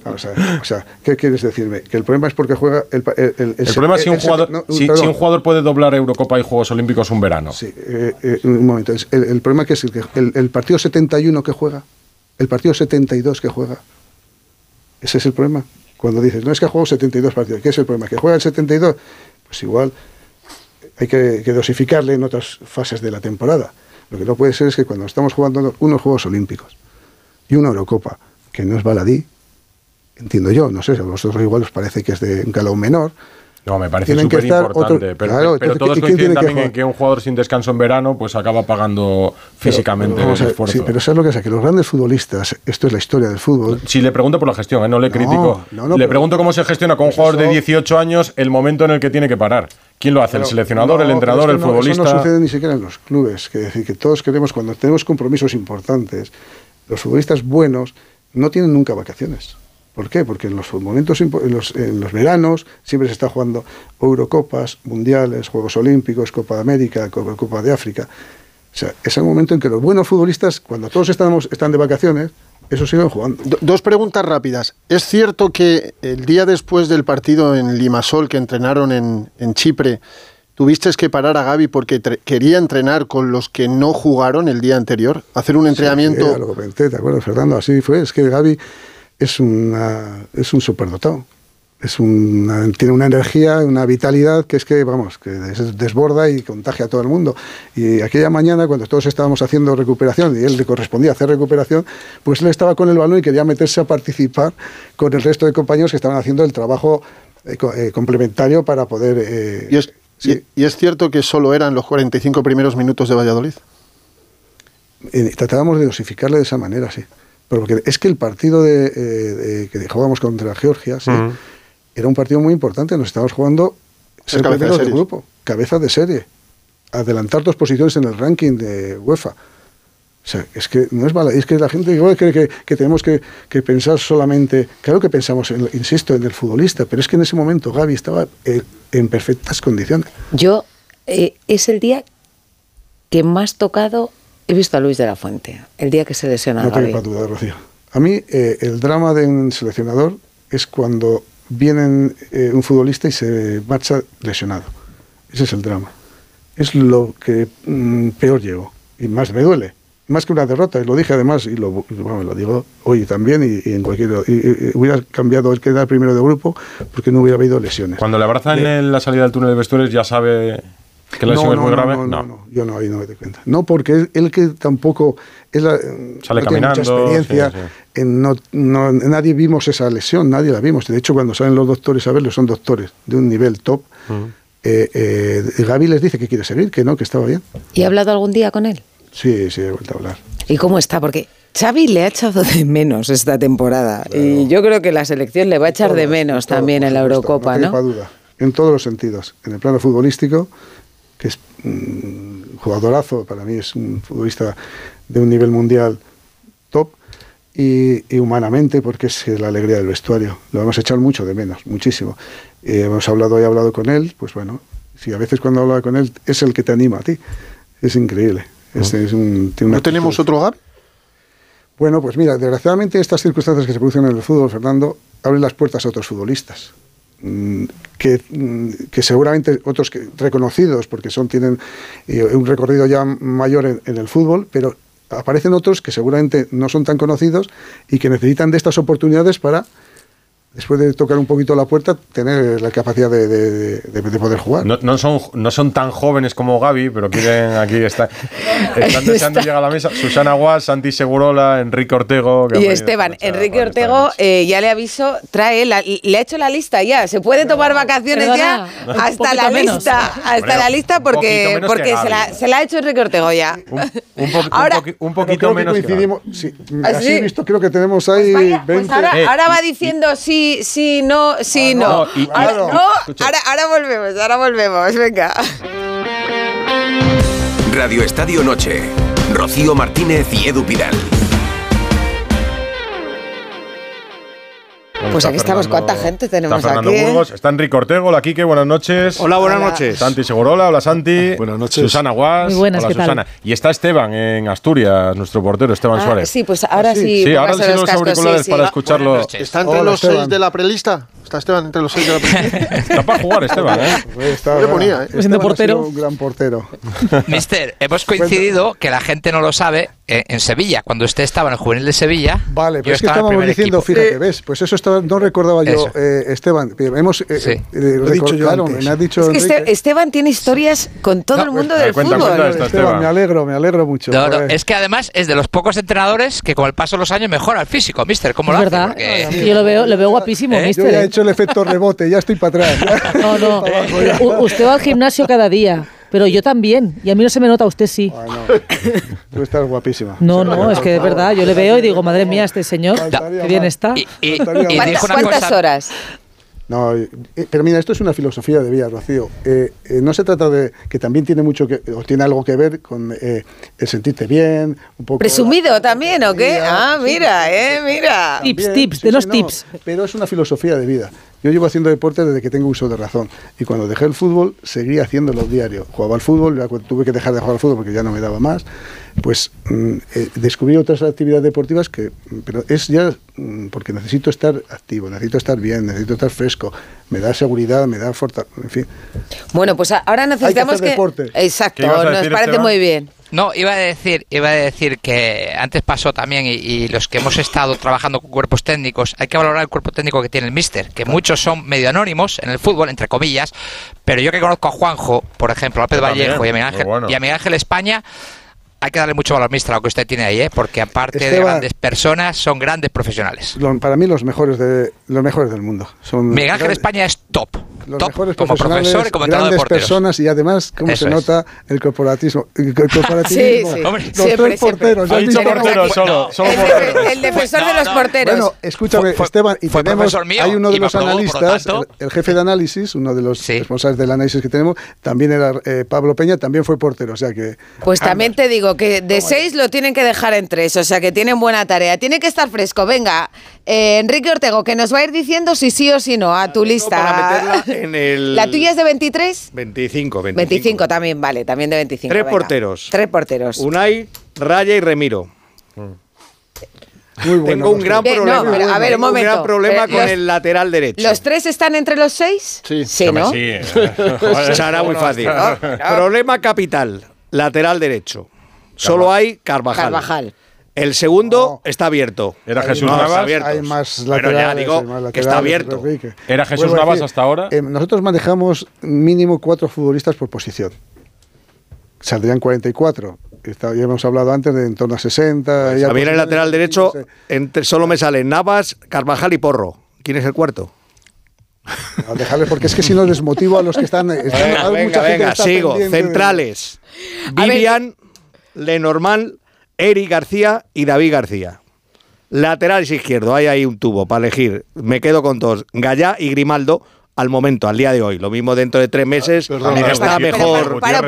Vamos a ver. O sea, ¿qué quieres decirme? Que el problema es porque juega el. pa- el, el- el problema es si un, el- jugador, no, si, un jugador puede doblar Eurocopa y Juegos Olímpicos un verano. Sí, eh, eh, un momento. El, el problema que es que- el, el partido 71 que juega, el partido 72 que juega. Ese es el problema. Cuando dices, no es que ha jugado 72 partidos, ¿qué es el problema? ¿Que juega el 72? Pues igual hay que, dosificarle en otras fases de la temporada. Lo que no puede ser es que cuando estamos jugando unos Juegos Olímpicos y una Eurocopa, que no es baladí, entiendo yo, no sé, a vosotros igual os parece que es de un calado menor, No, me parece súper importante. pero claro, pero todos ¿y quién coinciden tiene que también en que un jugador sin descanso en verano pues acaba pagando físicamente Pero, el esfuerzo. Sí, pero ¿sabes lo que es? Que los grandes futbolistas, esto es la historia del fútbol, Si le pregunto por la gestión, ¿eh? no le critico. no, no, le pregunto cómo se gestiona con un Pues jugador de eso- 18 años el momento en el que tiene que parar. ¿Quién lo hace? ¿El seleccionador, el entrenador, el futbolista? Eso no sucede ni siquiera en los clubes. Que decir, que todos queremos, cuando tenemos compromisos importantes, los futbolistas buenos no tienen nunca vacaciones. ¿Por qué? Porque en los momentos, en los, en los veranos siempre se está jugando Eurocopas, Mundiales, Juegos Olímpicos, Copa de América, Co- Copa de África. O sea, es el momento en que los buenos futbolistas, cuando todos estamos, están de vacaciones, esos siguen jugando. Do- dos preguntas rápidas. ¿Es cierto que el día después del partido en Limasol que entrenaron en, en Chipre, tuviste que parar a Gaby porque quería entrenar con los que no jugaron el día anterior? Hacer un entrenamiento... Sí, lo comenté, ¿te acuerdas, Fernando? Así fue. Es que Gaby es, una, es un superdotado. Es una, tiene una energía, una vitalidad que es que, vamos, que des- desborda y contagia a todo el mundo. Y aquella mañana, cuando todos estábamos haciendo recuperación y él le correspondía hacer recuperación, pues él estaba con el balón y quería meterse a participar con el resto de compañeros que estaban haciendo el trabajo eh, eh, complementario para poder... eh, Y es, sí, y, y es cierto que solo eran los 45 primeros minutos de Valladolid. tratábamos de dosificarle de esa manera, sí. Pero porque es que el partido de, eh, de- que jugábamos contra Georgia, sí, era un partido muy importante. Nos estábamos jugando ser cabeza de del grupo, cabeza de serie, adelantar dos posiciones en el ranking de UEFA. O sea, es que no es mala, es que la gente igual cree que, que tenemos que, que pensar solamente, claro que pensamos, en, insisto, en el futbolista, pero es que en ese momento Gaby estaba eh, en perfectas condiciones. Yo, eh, es el día que más tocado he visto a Luis de la Fuente, el día que se lesiona No te Gaby. quepa duda, Rocío. A mí, eh, el drama de un seleccionador es cuando viene eh, un futbolista y se marcha lesionado. Ese es el drama. Es lo que mm, peor llevo. Y más me duele. Más que una derrota. Y lo dije además, y lo, bueno, lo digo hoy también, y, y en cualquier. y- y- y hubiera cambiado el quedar primero de grupo porque no hubiera habido lesiones. Cuando le abrazan en la salida del túnel de vestuarios ya sabe que la lesión es muy grave. No, no, no, yo no, ahí no me doy cuenta. No, porque él, él que tampoco es la, Sale no tiene mucha caminando, experiencia, sí, en no, no- nadie vimos esa lesión, nadie la vimos. De hecho, cuando salen los doctores a verlo, son doctores de un nivel top. Eh, eh, Gaby les dice que quiere seguir, que no, que estaba bien. ¿Y ha hablado algún día con él? Sí, sí, he vuelto a hablar. ¿Y cómo está? Porque Xavi le ha echado de menos esta temporada. Y yo creo que la selección le va a echar de menos también en la Eurocopa, no ¿no? duda. En todos los sentidos. En el plano futbolístico, que es un jugadorazo, para mí es un futbolista de un nivel mundial top, y, y humanamente, porque es la alegría del vestuario. Lo vamos a echar mucho de menos, muchísimo. Eh, hemos hablado y hablado con él, pues bueno, si a veces cuando hablo con él es el que te anima a ti. Es increíble. Es, es un, tiene una ¿No tenemos otro Gaby? bueno, pues mira, desgraciadamente estas circunstancias que se producen en el fútbol, Fernando, abren las puertas a otros futbolistas. Mm, Que, mm, que seguramente otros que, reconocidos, porque son tienen eh, un recorrido ya mayor en, en el fútbol, pero aparecen otros que seguramente no son tan conocidos y que necesitan de estas oportunidades para, después de tocar un poquito la puerta, tener la capacidad de, de- de- de poder jugar. No, no son, no son tan jóvenes como Gaby, pero quieren aquí estar. Están deseando llegar a la mesa. Susana Guas, Santi Segurola, Enrique Ortego. que Y Esteban, Enrique Ortego, eh, ya le aviso, trae, la- le ha hecho la lista ya. Se puede tomar vacaciones Perdona, ya hasta la menos. lista. Hasta la lista porque, porque que se, la, se la ha hecho Enrique Ortego ya. Un, un po- un Ahora- un poquito creo que menos. que coincidimos. sí, ¿Ah, así sí? visto, creo que tenemos ahí Vaya, pues 20. ahora, Eh, ahora va y- diciendo sí, sí, no, sí, Ah, no. no, y- y- ahora, Claro. no, Escucha. ahora, ahora volvemos, ahora volvemos, venga. Radio Estadio Noche. Rocío Martínez y Edu Pidal. Pues aquí estamos. ¿Cuánta gente tenemos está Fernando aquí? Burgos, está Enrique Ortego, hola Quique, buenas noches. Hola, buenas Hola. noches. Santi Segurola, hola Santi. Buenas noches. Susana Guas. Muy buenas, hola ¿qué tal? Susana. Y está Esteban en Asturias, nuestro portero, Esteban Ah, Suárez. sí, pues ahora sí. Sí, ahora sí los cascos, auriculares sí, para escucharlo. ¿Está entre Hola, los Esteban. seis de la prelista? ¿Está Esteban entre los seis de la? Está para jugar Esteban, ¿eh? Pues está- Yo ponía, ¿eh? Siendo ha sido portero. un gran portero. Mister, hemos coincidido, que la gente no lo sabe, eh, en Sevilla. Cuando usted estaba en el juvenil de Sevilla, Vale, yo pero es que estábamos diciendo, equipo. fíjate, ¿ves? Pues eso estaba, no recordaba yo, eh, Esteban. Hemos, eh, Sí. eh, Lo he dicho yo antes. me ha dicho Es que este- Enrique. Esteban tiene historias con todo No, el mundo pues, del cuenta, fútbol. cuenta esto, Esteban, me alegro, me alegro mucho. No, no, joder. es que además es de los pocos entrenadores que con el paso de los años mejora el físico, mister. ¿Cómo Es lo hace? verdad. Porque- Yo lo veo, lo veo guapísimo, mister. ¿Eh? hecho el efecto rebote, ya estoy para atrás. No, no. U- usted va al gimnasio cada día, pero yo también. Y a mí no se me nota, usted sí. Bueno, tú estás guapísima. No, no, es que de verdad, yo le veo y digo, madre mía, este señor, qué bien está. Y. ¿Cuántas, dijo una cuántas cosa- horas? No, eh, pero mira, esto es una filosofía de vida, Rocío. Eh, eh, no se trata de que también tiene mucho que, o tiene algo que ver con eh, el sentirte bien, un poco. ¿Presumido también o qué? Ah, mira, sí, eh, mira. Tips, También, tips, sí, sí, no, tips. Pero es una filosofía de vida. Yo llevo haciendo deporte desde que tengo uso de razón. Y cuando dejé el fútbol, seguí haciéndolo diario. Jugaba al fútbol, ya tuve que dejar de jugar al fútbol porque ya no me daba más. Pues mm, eh, descubrí otras actividades deportivas que. mm, Pero es ya mm, porque necesito estar activo, necesito estar bien, necesito estar fresco. Me da seguridad, me da fuerza. En fin. Bueno, pues ahora necesitamos hacer deporte. Exacto, ¿Qué ibas a nos parece Esteban? muy bien. No, iba a decir, iba a decir que antes pasó también y, y los que hemos estado trabajando con cuerpos técnicos, hay que valorar el cuerpo técnico que tiene el míster, que muchos son medio anónimos en el fútbol, entre comillas, pero yo que conozco a Juanjo, por ejemplo, a López Vallejo y a Miguel Ángel, bueno. y a Miguel Ángel España, hay que darle mucho valor, Mister, a lo que usted tiene ahí, ¿eh? porque aparte de Esteban. grandes personas, son grandes profesionales. Lo- para mí los mejores de los mejores del mundo. Son Miguel Ángel España es top. los top mejores como profesionales, profesor y como entrenador de grandes porteros. personas y además cómo Eso se es. nota el corporatismo. El co- corporativismo. Sí, sí. Hombre, los siempre, tres siempre. porteros. Ha dicho porteros solo, solo El, porteros. el defensor de No, los no. porteros. Bueno, escúchame, Fue- Esteban, y fue tenemos, mío hay uno de los aprobó, analistas, tanto- el, el jefe de análisis, uno de los Sí. responsables del análisis que tenemos, también era eh, Pablo Peña, también fue portero, o sea que... Pues también te digo que de seis lo tienen que dejar en tres, o sea que tienen buena tarea. Tiene que estar fresco. Venga, eh, Enrique Ortego, que nos va a ir diciendo si sí o si no a tu lista. para meterla en el- ¿La tuya es de 23? 25, 25. 25 también, vale, también de 25. Tres venga. porteros. Tres porteros. Unai, Raya y Remiro. Muy bueno. Tengo un gran Bien, no, problema. pero, a ver, un Tengo momento. gran problema Eh, con los- el lateral derecho. ¿Los tres están entre los seis? Sí. Sí, ¿no? Sí, eh. Será muy fácil. no. Problema capital, lateral derecho. Solo hay Carvajal. Carvajal. El segundo No. está abierto. Era Hay Jesús No, más- Navas. está abierto. Hay más Pero ya digo más que está abierto. ¿Era Jesús Vuelvo Navas decir, hasta ahora? eh, nosotros manejamos mínimo cuatro futbolistas por posición. Saldrían 44. Está- ya hemos hablado antes de en torno a 60. ya A mí en el lateral derecho no sé. entre, solo me salen Navas, Carvajal y Porro. ¿Quién es el cuarto? A dejarles, porque es que si no desmotivo a los que están. están- Venga, hay venga, sigo. de- Centrales. A ver. Vivian, Lenormand, Eric García y David García. Laterales izquierdo, hay ahí un tubo para elegir. Me quedo con dos. Gallá y Grimaldo al momento, al día de hoy. Lo mismo dentro de tres meses. Perdona, está mejor. para.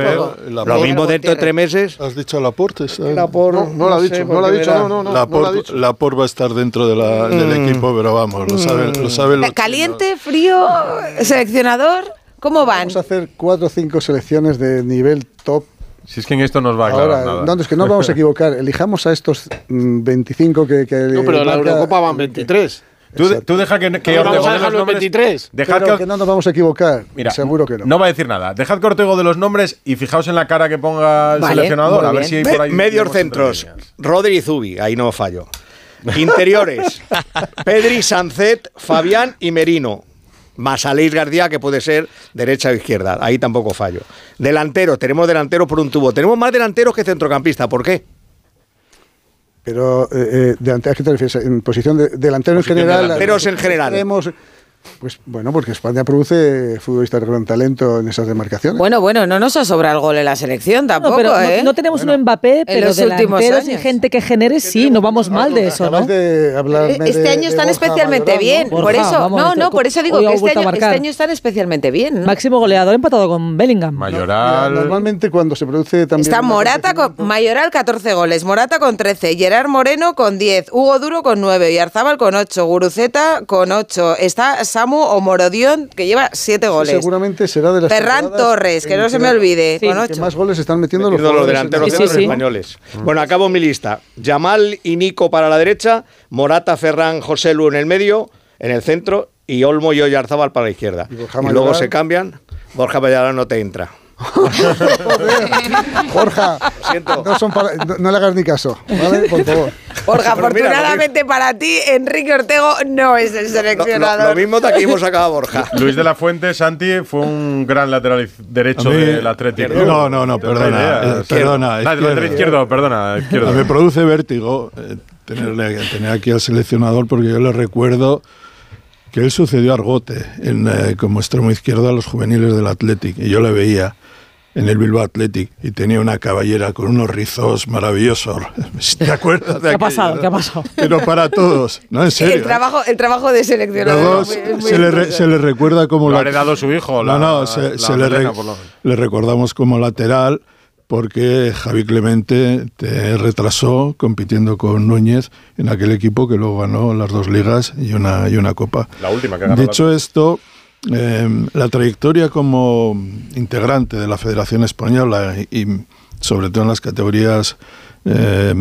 La Lo mismo dentro de tres meses. ¿Has dicho Laporte? Laporte, No, no lo ha dicho, sé no lo ha dicho, no, no, no. no lo ha dicho. Laporte va a estar dentro de la- del Mm. equipo, pero vamos, lo saben, lo saben los ¿Caliente, frío, seleccionador? ¿Cómo van? Vamos a hacer cuatro o cinco selecciones de nivel top. Si es que en esto nos va a aclarar Ahora, nada. no, es que no vamos a equivocar. Elijamos a estos mm, 25 que. que No, pero en la Eurocopa van 23. Tú, de- tú deja que, que No, Ortego vamos a dejar los los nombres. 23. Dejad Pero que, que no nos vamos a equivocar. Mira, Seguro que no. No va a decir nada. Dejad que Ortego de los nombres y fijaos en la cara que ponga el Vale, seleccionador. A ver si hay por ahí. medios centros. Rodri y Zubi, ahí no fallo. Interiores, Pedri, Sancet, Fabián y Merino. Más Aleix García, que puede ser derecha o izquierda. Ahí tampoco fallo. Delantero, tenemos delantero por un tubo. Tenemos más delanteros que centrocampistas. ¿Por qué? Pero, eh, eh, delante- ¿a qué te refieres? En posición de delantero en general. delanteros en general. extremos, Pues bueno, porque España produce futbolistas de gran talento en esas demarcaciones. Bueno, bueno, no nos ha sobrado el gol en la selección tampoco, No, pero no- ¿eh? no, tenemos un Mbappé, pero delanteros y gente que genere, sí, no vamos mal de eso, ¿no? De hablarme Este de- año están Borja especialmente Mayoral, bien. ¿no? por Borja, eso, vamos, no, este- no, por eso digo que este año, este año están especialmente bien. ¿no? Máximo goleador empatado con Bellingham. Mayoral. normalmente cuando se produce también. Está Morata con Mayoral 14 goles, Morata con 13, Gerard Moreno con 10, Hugo Duro con 9 y Arzábal con 8, Guruceta con 8. Está Samu o Morodión que lleva 7 goles. Seguramente será de las. Ferran Torres, que no se me olvide, con que 8. más goles están metiendo los, Metiendo los jugadores delanteros españoles. Bueno, acabo mi lista. Yamal y Nico para la derecha, Morata, Ferran, José Lu en el medio, en el centro, y Olmo y Oyarzábal para la izquierda. Y, luego se cambian. Borja Mayoral no te entra. Siento. no, son para- no- no le hagas ni caso, ¿vale? Por favor. Lo afortunadamente para ti, Enrique Ortego no es el Lo, seleccionador. lo- lo mismo de aquí hemos sacado a Borja. Luis de la Fuente, Santi, fue un gran lateral derecho del Atlético. No, no, no, perdona, eh, perdona, Ah, lateral izquierdo. perdona, izquierdo. Me produce vértigo eh, tenerle, tener aquí al seleccionador porque yo le recuerdo que él sucedió a Argote en, eh, como extremo izquierdo a los juveniles del Athletic y yo le veía en el Bilbao Athletic y tenía una caballera con unos rizos maravillosos. ¿Te acuerdas de ¿Qué ha aquello, pasado? no? ¿Qué ha pasado? Pero para todos, ¿no? En serio. el, trabajo, el trabajo de seleccionador. Luego es muy- es muy se, le re- interesante. se le recuerda como Lo ha la- heredado su hijo, No, la- no, se, la se le, re- por lo- le recordamos como lateral porque Javi Clemente te retrasó compitiendo con Núñez en aquel equipo que luego ganó las dos ligas y una, y una copa. La última que ganó. Dicho esto, eh, la trayectoria como integrante de la Federación Española y, sobre todo en las categorías eh,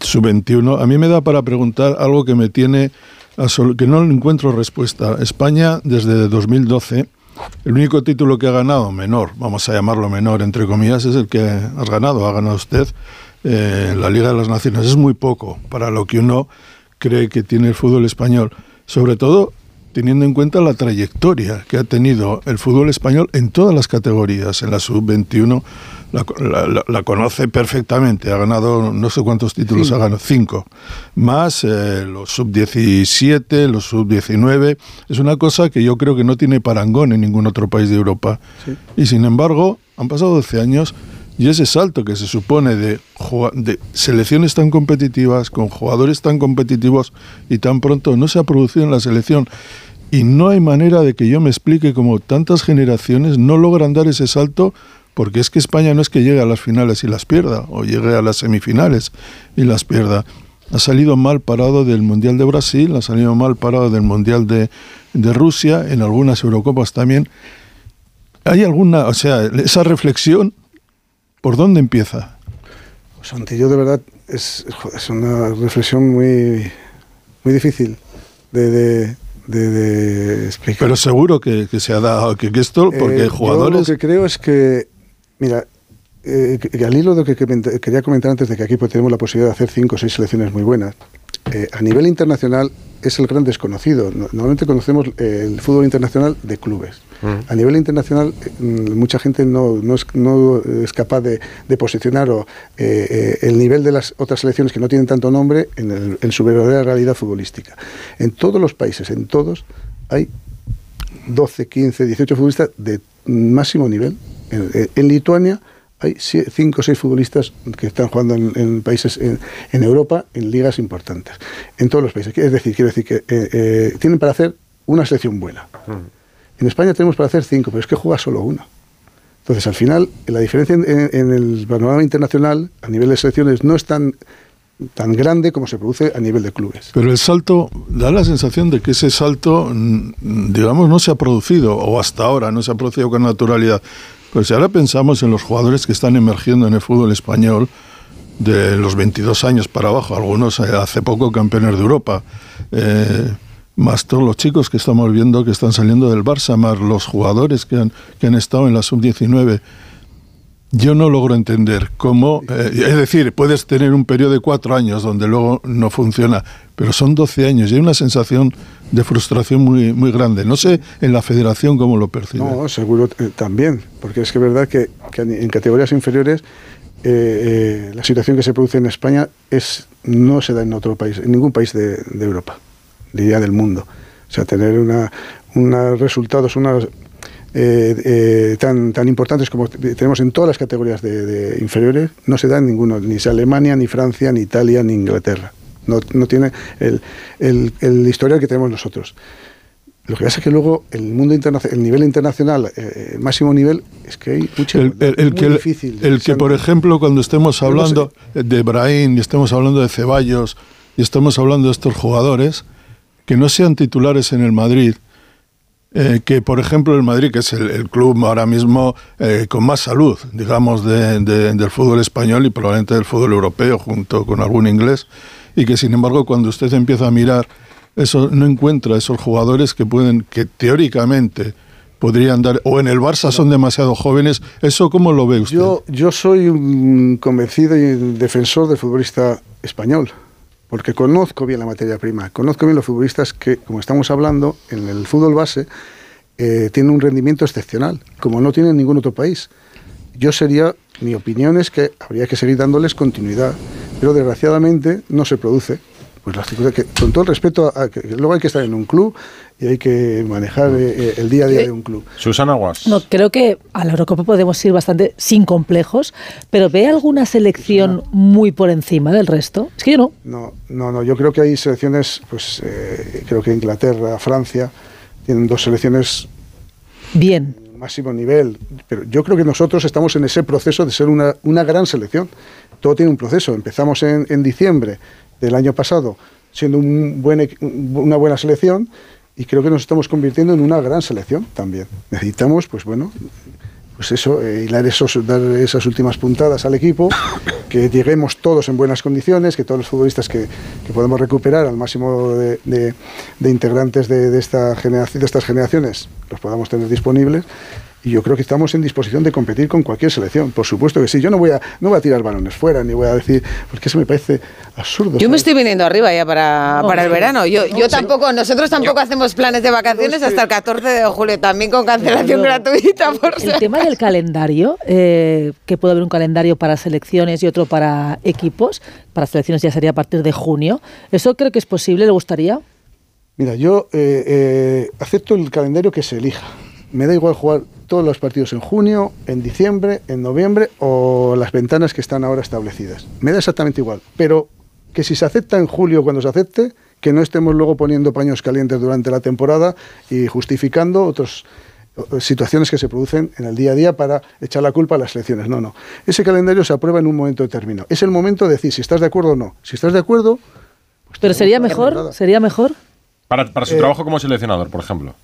sub-21, a mí me da para preguntar algo que me tiene que no encuentro respuesta. España desde 2012 el único título que ha ganado, menor, vamos a llamarlo menor, entre comillas, es el que has ganado, ha ganado usted eh, la Liga de las Naciones. Es muy poco para lo que uno cree que tiene el fútbol español. Sobre todo teniendo en cuenta la trayectoria que ha tenido el fútbol español en todas las categorías. En la sub-21 la, la- la conoce perfectamente, ha ganado no sé cuántos títulos ha ganado, cinco, más eh, los sub-17, los sub-19. Es una cosa que yo creo que no tiene parangón en ningún otro país de Europa. Y sin embargo, han pasado 12 años y ese salto que se supone de, selecciones tan competitivas, con jugadores tan competitivos y tan pronto, no se ha producido en la selección. Y no hay manera de que yo me explique cómo tantas generaciones no logran dar ese salto, porque es que España no es que llegue a las finales y las pierda, o llegue a las semifinales y las pierda. Ha salido mal parado del Mundial de Brasil, ha salido mal parado del Mundial de, de Rusia, en algunas Eurocopas también. ¿Hay alguna, o sea, esa reflexión, por dónde empieza? Pues ante yo de verdad es, es una reflexión muy, muy difícil de, de, de- de explicar. Pero seguro que, que se ha dado, que, que esto, porque Eh, yo jugadores... lo que creo es que, mira, eh, al hilo de lo que que- quería comentar antes de que aquí pues, tenemos la posibilidad de hacer cinco o seis selecciones muy buenas, eh, a nivel internacional es el gran desconocido. No- Normalmente conocemos eh, el fútbol internacional de clubes. A nivel internacional, eh, mm, mucha gente no, es, capaz de, posicionar o, eh, eh, el nivel de las otras selecciones que no tienen tanto nombre en, su verdadera realidad futbolística. En todos los países, en todos, hay 12, 15, 18 futbolistas de máximo nivel. En, Lituania hay 5 o 6 futbolistas que están jugando en, países en, Europa, en ligas importantes, en todos los países. Es decir, quiero decir que tienen para hacer una selección buena. En España tenemos para hacer 5, pero es que juega solo una. Entonces, al final, la diferencia en, el panorama internacional, a nivel de selecciones, no es tan, tan grande como se produce a nivel de clubes. Pero el salto, da la sensación de que ese salto, mm, digamos, no se ha producido, o hasta ahora no se ha producido con naturalidad. Pues si ahora pensamos en los jugadores que están emergiendo en el fútbol español, de los 22 años para abajo, algunos eh, hace poco campeones de Europa, eh, más todos los chicos que estamos viendo que están saliendo del Barça, más los jugadores que han, que han estado en la sub-19. Yo no logro entender cómo, eh, es decir, puedes tener un periodo de cuatro años donde luego no funciona, pero son 12 años y hay una sensación de frustración muy, muy grande. No sé en la federación cómo lo percibe. No, seguro eh, también, porque es que es verdad que, en categorías inferiores eh, eh, la situación que se produce en España es no se da en otro país, en ningún país de Europa, diría del mundo. O sea, tener una, unos resultados, unas eh, eh, tan, tan importantes como tenemos en todas las categorías de, de inferiores, no se da en ninguno, ni Alemania, ni Francia, ni Italia, ni Inglaterra. No, no tiene el, el, el historial que tenemos nosotros. Lo que pasa es que luego el mundo internacional, el nivel internacional, eh, el máximo nivel, es que hay mucho. El, el- el muy que, difícil. el que, por ejemplo, cuando estemos Pero no hablando de Brahim y estemos hablando de Ceballos y estemos hablando de estos jugadores, que no sean titulares en el Madrid, eh, que por ejemplo el Madrid, que es el, club ahora mismo eh, con más salud, digamos, de- de- del fútbol español y probablemente del fútbol europeo, junto con algún inglés, y que sin embargo cuando usted empieza a mirar eso, no encuentra esos jugadores que pueden, que teóricamente podrían dar, o en el Barça son demasiado jóvenes, ¿eso cómo lo ve usted? Yo, yo soy un convencido y defensor del futbolista español, porque conozco bien la materia prima, conozco bien los futbolistas que, como estamos hablando, en el fútbol base, eh, tienen un rendimiento excepcional, como no tiene en ningún otro país. Yo sería, mi opinión es que habría que seguir dándoles continuidad, pero desgraciadamente no se produce. Pues las que, con todo el respeto, a, que luego hay que estar en un club y hay que manejar eh, el día a día de un club. Susana Guas. No, creo que a la Eurocopa podemos ir bastante sin complejos, pero ¿ve alguna selección muy por encima del resto? Es que yo no. No, no, no. Yo creo que hay selecciones, pues eh, creo que Inglaterra, Francia, tienen dos selecciones Bien. máximo nivel. Pero yo creo que nosotros estamos en ese proceso de ser una, una gran selección. Todo tiene un proceso. Empezamos en, en diciembre del año pasado siendo un buen, una buena selección y creo que nos estamos convirtiendo en una gran selección también. Necesitamos, pues bueno, pues eso, eh, hilar esos, dar esas últimas puntadas al equipo, que lleguemos todos en buenas condiciones, que todos los futbolistas que, que podemos recuperar al máximo de, de- integrantes de, de esta generación, de estas generaciones los podamos tener disponibles Y yo creo que estamos en disposición de competir con cualquier selección. Por supuesto que sí. Yo no voy a, no voy a tirar balones fuera, ni voy a decir, porque eso me parece absurdo. Yo me estoy viniendo arriba ya para, para el verano. Yo, yo tampoco, nosotros tampoco hacemos planes de vacaciones hasta el 14 de julio, también con cancelación Pero gratuita. Por El si- tema del calendario, eh, que puede haber un calendario para selecciones y otro para equipos, para selecciones ya sería a partir de junio. ¿Eso creo que es posible? ¿Le gustaría? Mira, yo eh, eh, acepto el calendario que se elija. Me da igual jugar todos los partidos en junio, en diciembre, en noviembre o las ventanas que están ahora establecidas. Me da exactamente igual. Pero que si se acepta en julio cuando se acepte, que no estemos luego poniendo paños calientes durante la temporada y justificando otras situaciones que se producen en el día a día para echar la culpa a las selecciones. No, no. Ese calendario se aprueba en un momento determinado. Es el momento de decir si estás de acuerdo o no. Si estás de acuerdo, Pero sería mejor, sería mejor. Para, para su Eh, trabajo como seleccionador, por ejemplo.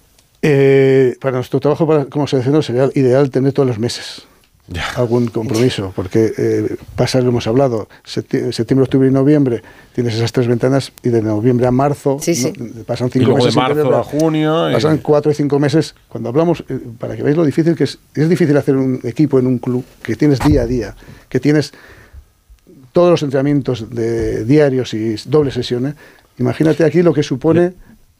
Eh, para nuestro trabajo para- como seleccionador sería ideal tener todos los meses algún compromiso, porque eh, pasa lo hemos hablado, septi- septiembre, octubre y noviembre tienes esas tres ventanas y de noviembre a marzo ¿no? pasan Y cinco luego de meses. sin marzo a junio. y- Pasan cuatro y cinco meses. Cuando hablamos, eh, para que veáis lo difícil que es, es difícil hacer un equipo en un club que tienes día a día, que tienes todos los entrenamientos de diarios y dobles sesiones. Imagínate aquí lo que supone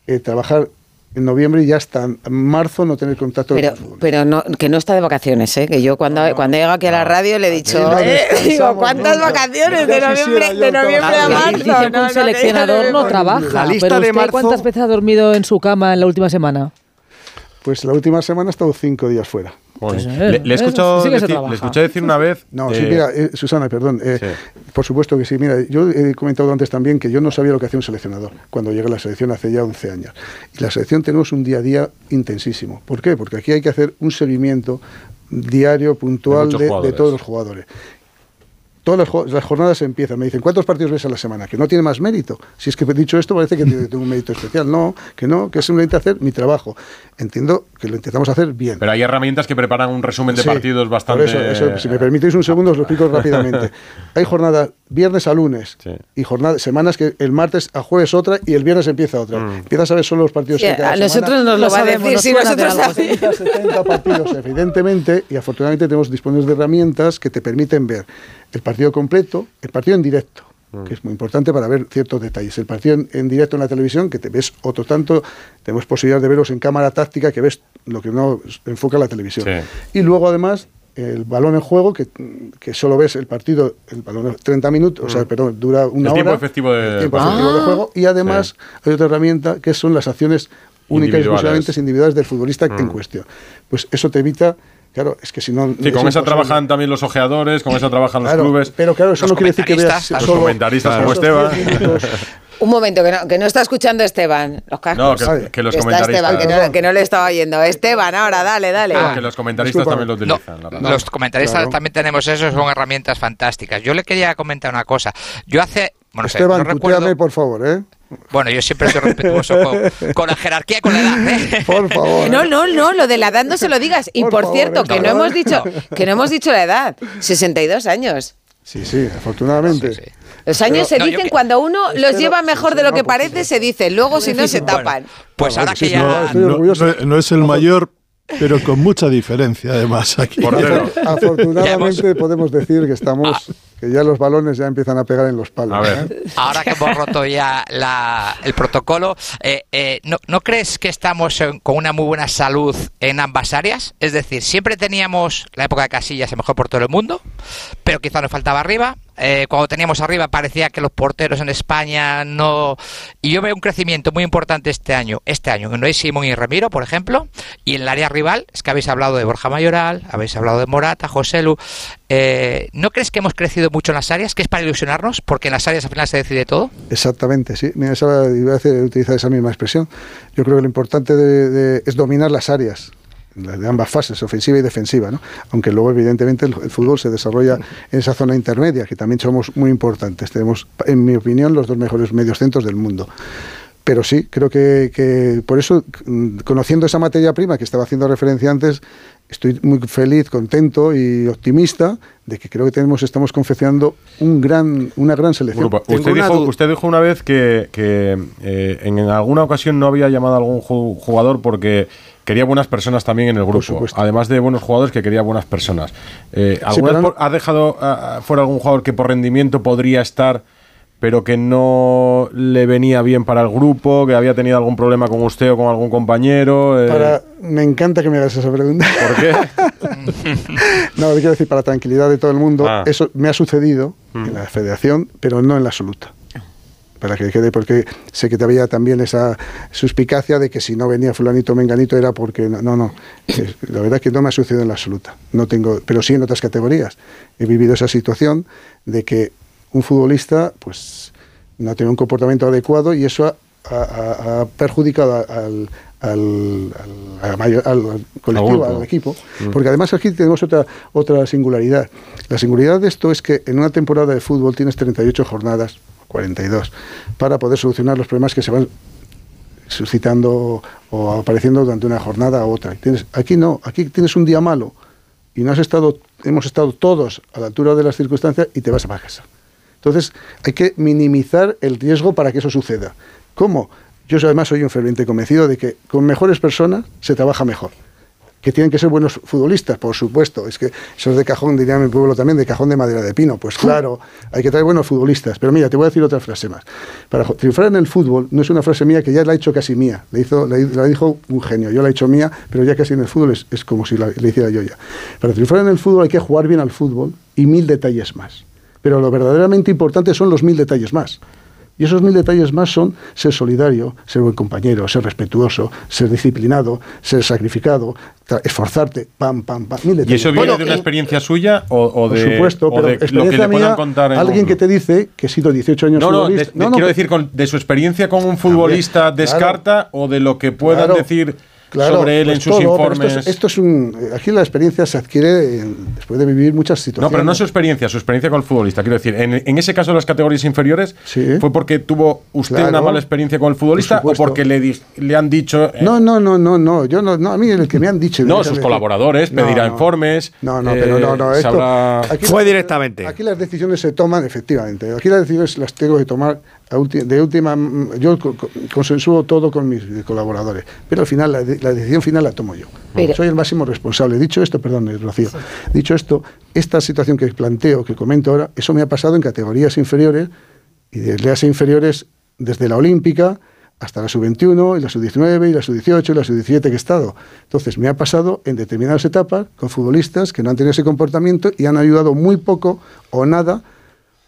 eh, trabajar en noviembre y ya hasta en marzo no tener contacto Pero, pero no, que no está de vacaciones, ¿eh? que yo cuando, cuando llego aquí a la radio le he dicho, no eh, digo, ¿cuántas nunca. vacaciones de noviembre, de noviembre a marzo? Un no, seleccionador que- no trabaja. La lista pero de usted, marzo- ¿Cuántas veces ha dormido en su cama en la última semana? Pues la última semana he estado cinco días fuera. Joder. Pues, le, le se decir, le escuché decir una vez. No, eh, sí, mira, eh, Susana, perdón. eh, Sí. Por supuesto que sí. Mira, yo he comentado antes también que yo no sabía lo que hacía un seleccionador cuando llegué a la selección hace ya 11 años. Y la selección tenemos un día a día intensísimo. ¿Por qué? Porque aquí hay que hacer un seguimiento diario, puntual de, todos los jugadores. Todas las, las jornadas empiezan. Me dicen, ¿cuántos partidos ves a la semana? Que no tiene más mérito. Si es que he dicho esto, parece que tengo un mérito especial. No, que no, que es simplemente hacer mi trabajo. Entiendo que lo intentamos hacer bien. Pero hay herramientas que preparan un resumen de Sí, partidos por bastante. eso, eso, si me permitís un segundo, os lo explico rápidamente. Hay jornadas viernes a lunes y jornadas, semanas que el martes a jueves otra y el viernes empieza otra. Mm. Empiezas a ver solo los partidos Sí, que cada a nosotros semana. nos lo, Lo va a sabemos, decir, nos si nosotros algo. sabemos. 70 partidos, evidentemente, y afortunadamente tenemos disponibles de herramientas que te permiten ver el partido completo, el partido en directo, que es muy importante para ver ciertos detalles. El partido en, en directo en la televisión, que te ves otro tanto, tenemos posibilidad de verlos en cámara táctica, que ves lo que no enfoca la televisión. Sí. Y luego, además, el balón en juego, que, que solo ves el partido, el balón en 30 minutos, o sea, Mm. perdón, dura una El hora. tiempo efectivo de- el tiempo Ah. efectivo de juego. Y además, hay otra herramienta que son las acciones únicas y exclusivamente individuales del futbolista en Mm. cuestión. Pues eso te evita, claro, es que si no. Sí, es con esa imposible. trabajan también los ojeadores, con esa trabajan los Claro, clubes. Pero claro, eso no quiere decir que veas Los solo comentaristas como Esteban. 10 minutos. Un momento, que no, que no está escuchando Esteban. Los cascos. No, que- que los está comentaristas- Esteban, que no, que no le estaba oyendo. Esteban, ahora, dale, dale. Ah, que los comentaristas Disculpa. también lo utilizan. la verdad. Los comentaristas Claro. también tenemos eso, son herramientas fantásticas. Yo le quería comentar una cosa. Yo hace, bueno, sé, Esteban, no recuerdo, tuteame, por favor, ¿eh? bueno, yo siempre soy respetuoso con, con la jerarquía y con la edad. ¿eh? Por favor. No, no, no, lo de la edad no se lo digas. Y Por por, favor, cierto, que no hemos dicho, que no hemos dicho la edad. 62 años. Sí, sí, afortunadamente. Sí, sí. Los años Pero- se dicen que- cuando uno los lleva mejor de lo que por parece, se dice. Luego, si no, se tapan. Pues ahora que ya... estoy No, orgulloso. no- no es el mayor, pero con mucha diferencia además aquí. Afortunadamente podemos decir que estamos, que ya los balones ya empiezan a pegar en los palos. A ver. ¿eh? Ahora que hemos roto ya la- el protocolo, eh, eh, ¿no, no crees que estamos en- con una muy buena salud en ambas áreas? Es decir, siempre teníamos la época de Casillas el mejor portero del mundo, pero quizá nos faltaba arriba. Eh, cuando teníamos arriba parecía que los porteros en España no... Y yo veo un crecimiento muy importante este año, este año, en Noé Simón y Ramiro, por ejemplo, y en el área rival, es que habéis hablado de Borja Mayoral, habéis hablado de Morata, José Lu. Eh, ¿No crees que hemos crecido mucho en las áreas? ¿Que es para ilusionarnos? Porque en las áreas al final se decide todo. Exactamente, sí. Mira, esa, iba a utilizar esa misma expresión. Yo creo que lo importante de- es dominar las áreas de ambas fases, ofensiva y defensiva, ¿no? aunque luego evidentemente el, el fútbol se desarrolla en esa zona intermedia, que también somos muy importantes. Tenemos, en mi opinión, los dos mejores mediocentros del mundo. Pero sí, creo que, que por eso, mm, conociendo esa materia prima que estaba haciendo referencia antes, estoy muy feliz, contento y optimista de que creo que tenemos, estamos confeccionando un gran, una gran selección. Grupo. Usted una dijo, usted dijo una vez que, que, eh, en alguna ocasión no había llamado a algún ju- jugador porque quería buenas personas también en el grupo. Además de buenos jugadores, que quería buenas personas. Eh, ¿alguna pero vez no- por- ¿Ha dejado ah, fuera algún jugador que por rendimiento podría estar, pero que no le venía bien para el grupo, que había tenido algún problema con usted o con algún compañero? eh, Para, me encanta que me hagas esa pregunta. ¿Por qué? no, quiero decir, para tranquilidad de todo el mundo, Ah. eso me ha sucedido en la federación, pero no en la absoluta. Para que quede, porque sé que te había también esa suspicacia de que si no venía fulanito menganito era porque no, no, no. La verdad es que no me ha sucedido en la absoluta. No tengo, pero sí en otras categorías. He vivido esa situación de que un futbolista, pues, no tiene un comportamiento adecuado y eso ha, ha- ha- ha perjudicado al, al, al- mayor- al colectivo, al equipo. Mm. Porque además aquí tenemos otra, otra singularidad. La singularidad de esto es que en una temporada de fútbol tienes 38 jornadas, 42, para poder solucionar los problemas que se van suscitando o apareciendo durante una jornada u otra. Tienes, aquí no, aquí tienes un día malo y no has estado, hemos estado todos a la altura de las circunstancias y te vas a casa. Entonces hay que minimizar el riesgo para que eso suceda. ¿Cómo? Yo además soy un ferviente convencido de que con mejores personas se trabaja mejor. Que tienen que ser buenos futbolistas, por supuesto. Es que eso es de cajón, diría mi pueblo también, de cajón de madera de pino. Pues claro, hay que traer buenos futbolistas. Pero mira, te voy a decir otra frase más. Para triunfar en el fútbol no es una frase mía que ya la he hecho casi mía. La, hizo, la, la dijo un genio. Yo la he hecho mía, pero ya casi en el fútbol es, es como si la, la hiciera yo ya. Para triunfar en el fútbol hay que jugar bien al fútbol y mil detalles más. Pero lo verdaderamente importante son los mil detalles más. Y esos mil detalles más son ser solidario, ser buen compañero, ser respetuoso, ser disciplinado, ser sacrificado, esforzarte, pam, pam, pam. Mil ¿Y detalles. eso viene de una experiencia suya o, o Por de, supuesto, o pero de lo que le puedan contar en alguien un- que te dice que he sido 18 años No, no, de- futbolista. de- quiero decir, con, de su experiencia con un futbolista descarta o de lo que puedan Claro, decir Claro, sobre él pues en sus todo, informes. Esto es, esto es un, aquí la experiencia se adquiere en- después de vivir muchas No, situaciones. pero no su experiencia, su experiencia con el futbolista. Quiero decir, en, en ese caso de las categorías inferiores, ¿fue porque tuvo usted Claro. una mala experiencia con el futbolista o porque le, han dicho. eh, No, no, no, no, no, yo no, no, a mí el que me han dicho. no, sus colaboradores, No, pedirá no. informes. No, no, eh, pero no, no. Esto, sabrá- aquí Fue directamente. Aquí las decisiones se toman, efectivamente. Aquí las decisiones las tengo que tomar de última. mm, Yo co- co- consensúo todo con mis colaboradores, pero al final la, de- la decisión final la tomo yo. Pero- Soy el máximo responsable. Dicho esto, perdón, eh, Rocío. Dicho esto, esta situación que planteo, que comento ahora, eso me ha pasado en categorías inferiores y de las inferiores desde la olímpica hasta la sub-21 y la sub-19 y la sub-18 y la sub-17 que he estado. Entonces, me ha pasado en determinadas etapas con futbolistas que no han tenido ese comportamiento y han ayudado muy poco o nada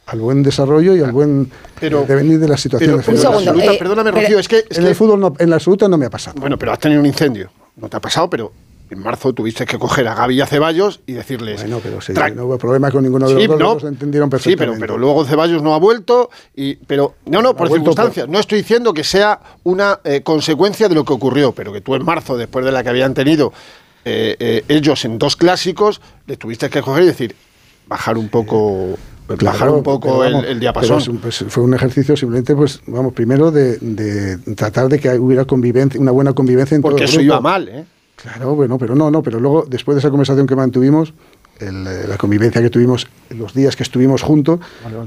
al buen desarrollo y al buen Pero- eh, devenir de pero en la perdóname, Rocío, es que, es en que- el fútbol no, en la absoluta no me ha pasado. Bueno, pero has tenido un incendio. No te ha pasado, pero en marzo tuviste que coger a Gaby y a Ceballos y decirles. Bueno, pero sí, "Tra- no hubo problema con ninguno de los Sí, dos, no. los entendieron Sí, perfectamente. pero, pero luego Ceballos no ha vuelto. Y, pero no, no, por Ha vuelto circunstancias. No estoy diciendo que sea una eh, consecuencia de lo que ocurrió, pero que tú en marzo, después de la que habían tenido eh, eh, ellos en dos clásicos, les tuviste que coger y decir, bajar un poco. Claro, un poco pero el, vamos, el diapasón. pues, fue un ejercicio simplemente, pues, vamos, primero de, de tratar de que hubiera convivencia, una buena convivencia en todo Porque el eso grupo. iba mal, ¿eh? Claro, bueno, pero no, no, pero luego, después de esa conversación que mantuvimos, el, eh, la convivencia que tuvimos, los días que estuvimos juntos,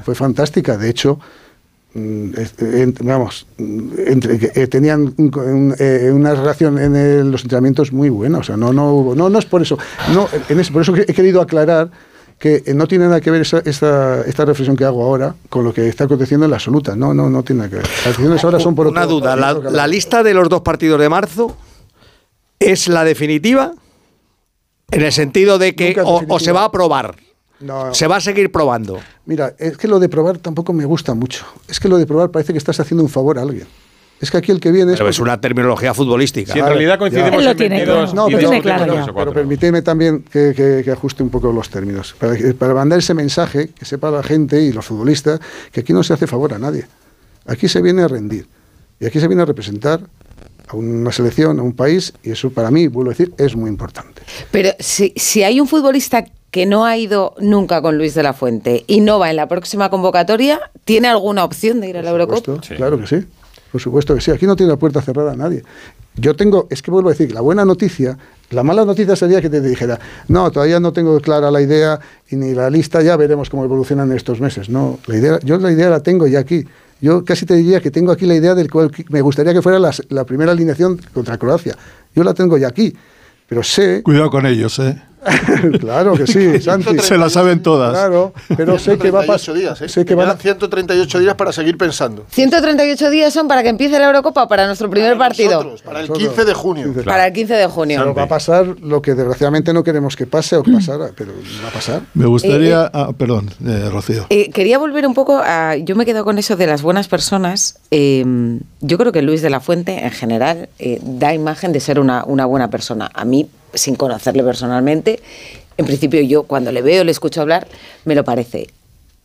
fue fantástica. De hecho, en- vamos, entre, eh, tenían un co- un, eh, una relación en el- los entrenamientos muy buena. O sea, no, no, no, no es por eso. No, en ese- por eso he querido aclarar que eh, no tiene nada que ver esa, esta, esta reflexión que hago ahora con lo que está aconteciendo en la absoluta. No, no, no tiene nada que ver. Las decisiones ahora son por Una otro- duda, la, la lista de los dos partidos de marzo es la definitiva en el sentido de que o, o se va a probar, No. se va a seguir probando. Mira, es que lo de probar tampoco me gusta mucho. Es que lo de probar parece que estás haciendo un favor a alguien. Es que aquí el que viene es... Pero es una terminología futbolística. Si en realidad coincidimos en tiene 22 claro. No, pero, tiene claro ya. pero permíteme también que, que- que ajuste un poco los términos. Para, que- para mandar ese mensaje, que sepa la gente y los futbolistas, que aquí no se hace favor a nadie. Aquí se viene a rendir. Y aquí se viene a representar a una selección, a un país, y eso para mí, vuelvo a decir, es muy importante. Pero si, si hay un futbolista que no ha ido nunca con Luis de la Fuente y no va en la próxima convocatoria, ¿tiene alguna opción de ir a la Eurocopa? supuesto, Claro que sí. Por supuesto que sí. Aquí no tiene la puerta cerrada a nadie. Yo tengo, es que vuelvo a decir, la buena noticia, la mala noticia sería que te dijera, no, todavía no tengo clara la idea y ni la lista, ya veremos cómo evolucionan estos meses. No, la idea, yo la idea la tengo ya aquí. Yo casi te diría que tengo aquí la idea del cual me gustaría que fuera la, la primera alineación contra Croacia. Yo la tengo ya aquí, pero sé... Cuidado con ellos, ¿eh? claro que sí, Santi. Se la saben todas. Claro, pero sé que va a pasar... días, ¿eh? Sé que van a- quedan 138 días para seguir pensando. 138 días son para que empiece la Eurocopa o para nuestro primer partido. Nosotros, para el 15 de junio. Para el 15 de junio. Pero va a pasar lo que desgraciadamente no queremos que pase o que pasara, pero va a pasar. Me gustaría... ah, perdón, eh, Rocío. Eh, quería volver un poco a. Yo me quedo con eso de las buenas personas. Eh, yo creo que Luis de la Fuente, en general, eh, da imagen de ser una, una buena persona. A mí, sin conocerle personalmente, en principio yo cuando le veo, le escucho hablar, me lo parece.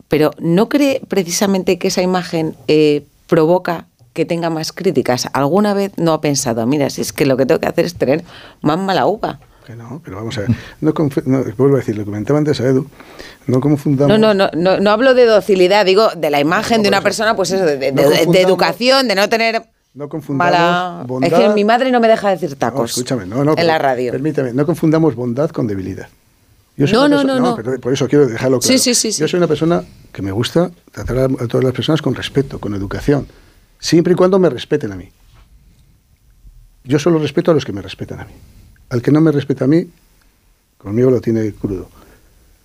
Pero ¿no cree precisamente que esa imagen eh, provoca que tenga más críticas? ¿Alguna vez no ha pensado, mira, si es que lo que tengo que hacer es tener más mala uva? Que no, pero vamos a ver. No, no, vuelvo a decir, lo comentaba antes a Edu, no confundamos... No, no, no, no, no hablo de docilidad, digo de la imagen de una persona, pues eso, de, de- No de- de confundamos- educación, de no tener No confundamos mala... bondad- Es que mi madre no me deja decir No, tacos escúchame, no, no. en la radio. Permíteme, no confundamos bondad con debilidad. Yo soy No, no, no, no. pero por eso quiero dejarlo claro. sí, sí, sí. Yo soy una persona que me gusta tratar a, a todas las personas con respeto, con educación, siempre y cuando me respeten a mí. Yo solo respeto a los que me respetan a mí. Al que no me respeta a mí, conmigo lo tiene crudo,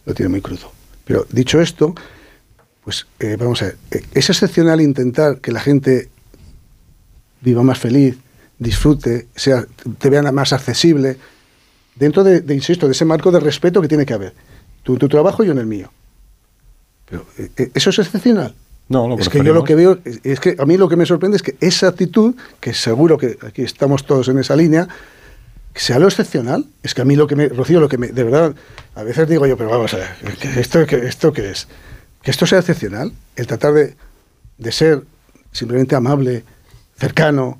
lo tiene muy crudo. Pero dicho esto, pues eh, vamos a ver, eh, es excepcional intentar que la gente viva más feliz, disfrute, sea, te vean más accesible, dentro de, de, insisto, de ese marco de respeto que tiene que haber. Tú en tu trabajo y yo en el mío. Pero eh, eh, eso es excepcional. No, lo es que yo lo que veo, es, es que a mí lo que me sorprende es que esa actitud, que seguro que aquí estamos todos en esa línea, sea lo excepcional. Es que a mí lo que me, Rocío, lo que me, de verdad, a veces digo yo, pero vamos a ver, ¿que ¿esto, que, esto qué es? Que esto sea excepcional, el tratar de, de ser simplemente amable, cercano.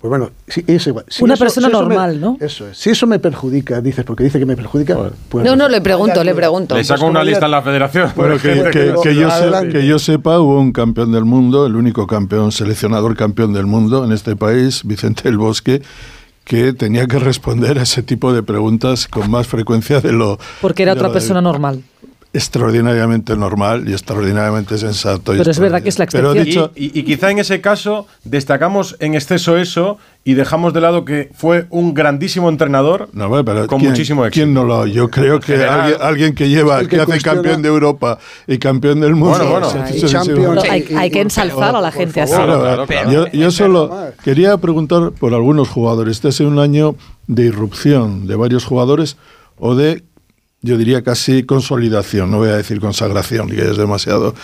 Pues bueno, sí, es igual. Si Una eso- persona si eso me- normal, ¿no? Eso es. Si eso me perjudica, dices, porque dice que me perjudica, pues No, no, le pregunto, le pregunto. Le saco una lista en la federación. Bueno, que, que- yo se- Adelante. que yo sepa, hubo un campeón del mundo, el único campeón, seleccionador campeón del mundo en este país, Vicente del Bosque, que tenía que responder a ese tipo de preguntas con más frecuencia de lo... Porque era de otra lo persona normal. Extraordinariamente normal y extraordinariamente sensato. y Pero es verdad que es la Pero excepción. dicho, Y, y quizá en ese caso destacamos en exceso eso y dejamos de lado que fue un grandísimo entrenador No, bueno, pero con ¿quién- muchísimo éxito. ¿Quién no lo? Yo creo que general. alguien, alguien que lleva, que, que hace cuestiona- campeón de Europa y campeón del mundo. Bueno, bueno. sí, Y sí, sí, champion, sí. No, hay, hay que ensalzar a la gente así. Claro, Claro, claro, Yo, claro. yo solo quería preguntar por algunos jugadores. Este ha sido un año de irrupción de varios jugadores o de, yo diría casi consolidación, no voy a decir consagración, que es demasiado.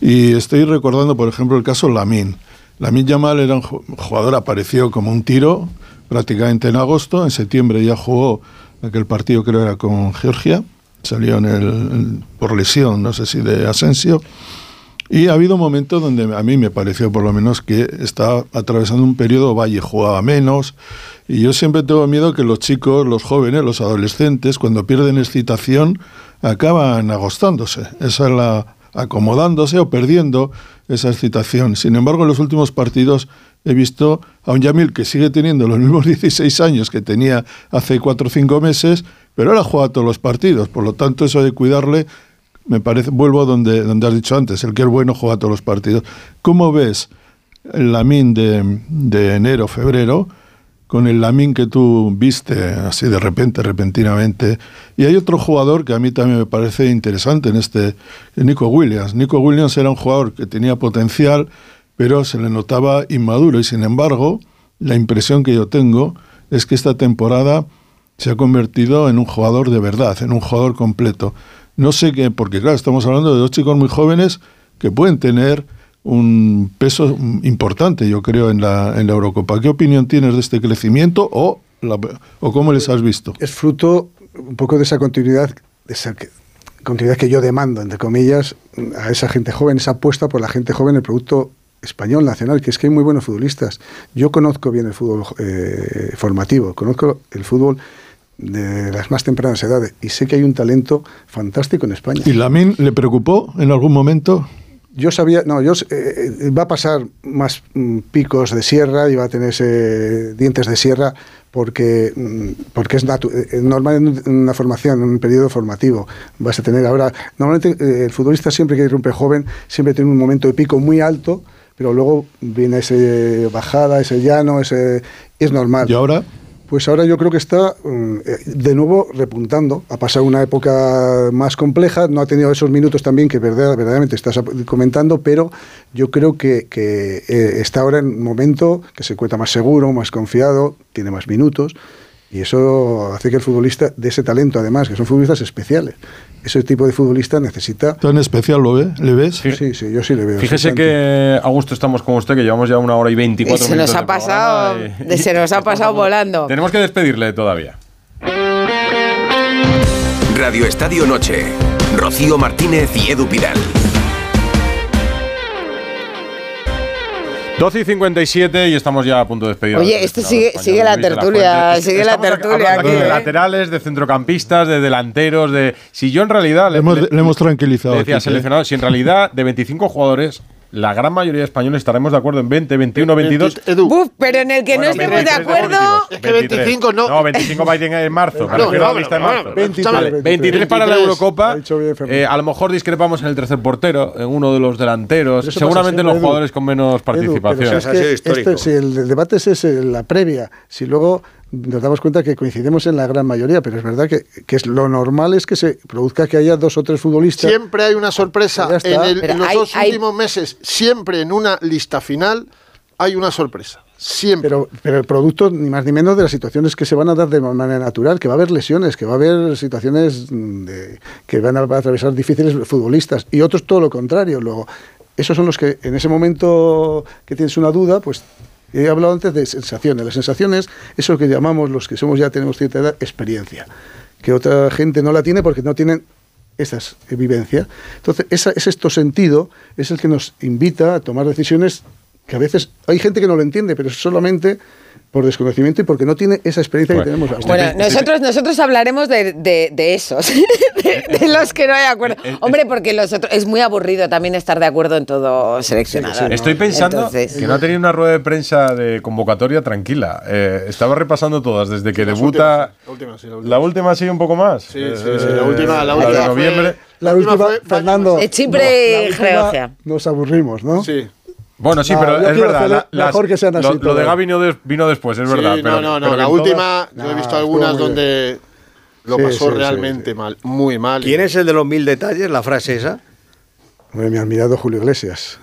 Y estoy recordando, por ejemplo, el caso Lamin. Lamin Yamal era un ju- jugador, apareció como un tiro prácticamente en agosto. En septiembre ya jugó aquel partido, creo era con Georgia. Salió en el, por lesión, no sé si de Asensio. Y ha habido momentos donde a mí me pareció por lo menos que estaba atravesando un periodo valle, jugaba menos. Y yo siempre tengo miedo que los chicos, los jóvenes, los adolescentes, cuando pierden excitación, acaban agostándose. Esa es la acomodándose o perdiendo esa excitación. Sin embargo, en los últimos partidos he visto a un Yamil que sigue teniendo los mismos 16 años que tenía hace 4 o 5 meses, pero ahora juega todos los partidos. Por lo tanto, eso de cuidarle me parece, vuelvo a donde, donde has dicho antes, el que es bueno juega todos los partidos. ¿Cómo ves el Lamín de, de enero, febrero, con el Lamín que tú viste así de repente, repentinamente? Y hay otro jugador que a mí también me parece interesante en este, Nico Williams. Nico Williams era un jugador que tenía potencial, pero se le notaba inmaduro y sin embargo, la impresión que yo tengo es que esta temporada se ha convertido en un jugador de verdad, en un jugador completo. No sé qué, porque claro, estamos hablando de dos chicos muy jóvenes que pueden tener un peso importante, yo creo, en la, en la Eurocopa. ¿Qué opinión tienes de este crecimiento o, la- o cómo les has visto? es fruto un poco de esa continuidad, de esa continuidad que yo demando, entre comillas, a esa gente joven, esa apuesta por la gente joven, el producto español, nacional, que es que hay muy buenos futbolistas. Yo conozco bien el fútbol eh, formativo, conozco el fútbol de las más tempranas edades y sé que hay un talento fantástico en España. ¿Y Lamin le preocupó en algún momento? Yo sabía, no, yo eh, eh, va a pasar más mm, picos de sierra y va a tener ese dientes de sierra porque, mm, porque es natu- eh, normal en una formación, en un periodo formativo. Vas a tener ahora, normalmente eh, el futbolista siempre que irrumpe joven, siempre tiene un momento de pico muy alto, pero luego viene ese bajada, ese llano, ese es normal. ¿Y ahora? Pues ahora yo creo que está mm, eh, de nuevo repuntando. Ha pasado una época más compleja, no ha tenido esos minutos también que verdad- verdaderamente estás comentando, pero yo creo que, que, eh, está ahora en un momento que se encuentra más seguro, más confiado, tiene más minutos. Y eso hace que el futbolista de ese talento, además, que son futbolistas especiales, ese tipo de futbolista necesita... ¿Tan especial lo ve? ¿Le ves? Sí, sí, yo sí le veo. Fíjese bastante. que a gusto estamos con usted, que llevamos ya una hora y 24 se nos minutos. ha de pasado, de- se nos ha pasado volando. Tenemos que despedirle todavía. Radio Estadio Noche. Rocío Martínez y Edu Pidal. 12 y 57 y estamos ya a punto de despedir. Oye, esto seleccionado sigue- sigue la tertulia, sigue la tertulia aquí de ¿eh? laterales, de centrocampistas, de delanteros, de... Si yo en realidad... Le hemos, le hemos tranquilizado. Le decía aquí, ¿eh? seleccionado, si en realidad de 25 jugadores, la gran mayoría de españoles estaremos de acuerdo en 20, 21, 22. Edu, Buf, pero en el que Bueno, no estemos de 23 acuerdo. definitivos. Es que 25 no. No, 25 va a ir en marzo. No, no, de no, marzo. no, 23, Vale, 23 para la 23. Eurocopa. Eh, a lo mejor discrepamos en el tercer portero, en uno de los delanteros, seguramente en los Edu. jugadores con menos Edu, pero participación. si es Eso ha sido que histórico. este- si el, el debate es ese, la previa, si luego nos damos cuenta que coincidimos en la gran mayoría, pero es verdad que, que es, lo normal es que se produzca que haya dos o tres futbolistas. Siempre hay una sorpresa. En, el- Pero en los hay- dos hay- últimos meses, siempre en una lista final, hay una sorpresa. Siempre. Pero, pero el producto, ni más ni menos, de las situaciones que se van a dar de manera natural, que va a haber lesiones, que va a haber situaciones de- que van a atravesar difíciles futbolistas, y otros todo lo contrario. Luego, esos son los que en ese momento que tienes una duda, pues he hablado antes de sensaciones. Las sensaciones, eso que llamamos los que somos ya tenemos cierta edad, experiencia, que otra gente no la tiene porque no tienen esa vivencia. Entonces, ese esto sentido es el que nos invita a tomar decisiones que a veces hay gente que no lo entiende, pero es solamente por desconocimiento y porque no tiene esa experiencia Bueno, que tenemos ahora. Bueno, Estoy- nosotros, nosotros hablaremos de, de- de esos, de, de los que no hay acuerdo. Eh, Hombre, porque los otros, es muy aburrido también estar de acuerdo en todo seleccionado. Estoy pensando Entonces- que no ha tenido una rueda de prensa de convocatoria tranquila. Eh, estaba repasando todas, desde que debuta. últimas, la última, sí, la última. La última sí, un poco más. Sí, Eh, sí, sí, la última- la de última fue-. La La última Fernando. De Chipre y Georgia. Nos aburrimos, ¿no? Sí. Bueno, sí, No, pero es verdad. mejor que sean así Lo, lo de. Gaby vino, des- vino después, es verdad. Sí, pero- no, no, no. pero La todas- última, yo he No, visto algunas donde lo Sí, pasó sí, realmente sí. mal, muy mal. ¿Quién es el de los mil detalles? La frase esa. Hombre, mi admirado Julio Iglesias.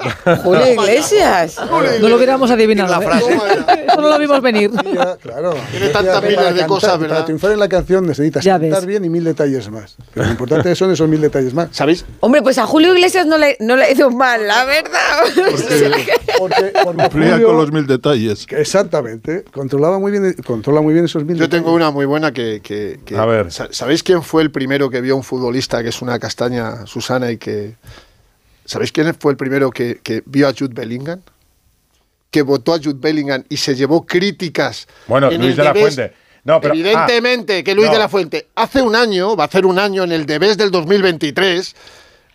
Julio Iglesias. No lo hubiéramos adivinado. La ¿eh? frase. Eso no lo vimos venir. Ya, claro. Tiene tantas Para miles de cosas, Para ¿verdad? triunfar en la canción necesitas cantar bien y mil detalles más. Pero lo importante son esos mil detalles más. ¿Sabéis? Hombre, pues a Julio Iglesias no le, no le ha ido mal, la verdad. Porque, porque Cumplía Julio- con los mil detalles. Exactamente. Controlaba muy bien, controla muy bien esos mil Yo detalles. tengo una muy buena que, que- que- A ver. Sa- ¿Sabéis quién fue el primero que vio a un futbolista que es una castaña, Susana, y que... ¿Sabéis quién fue el primero que, que vio a Jude Bellingham? Que votó a Jude Bellingham y se llevó críticas. Bueno, en Luis de la. Fuente. No, pero- Evidentemente que Luis no. de la Fuente, hace un año, va a hacer un año en el Debes del 2023,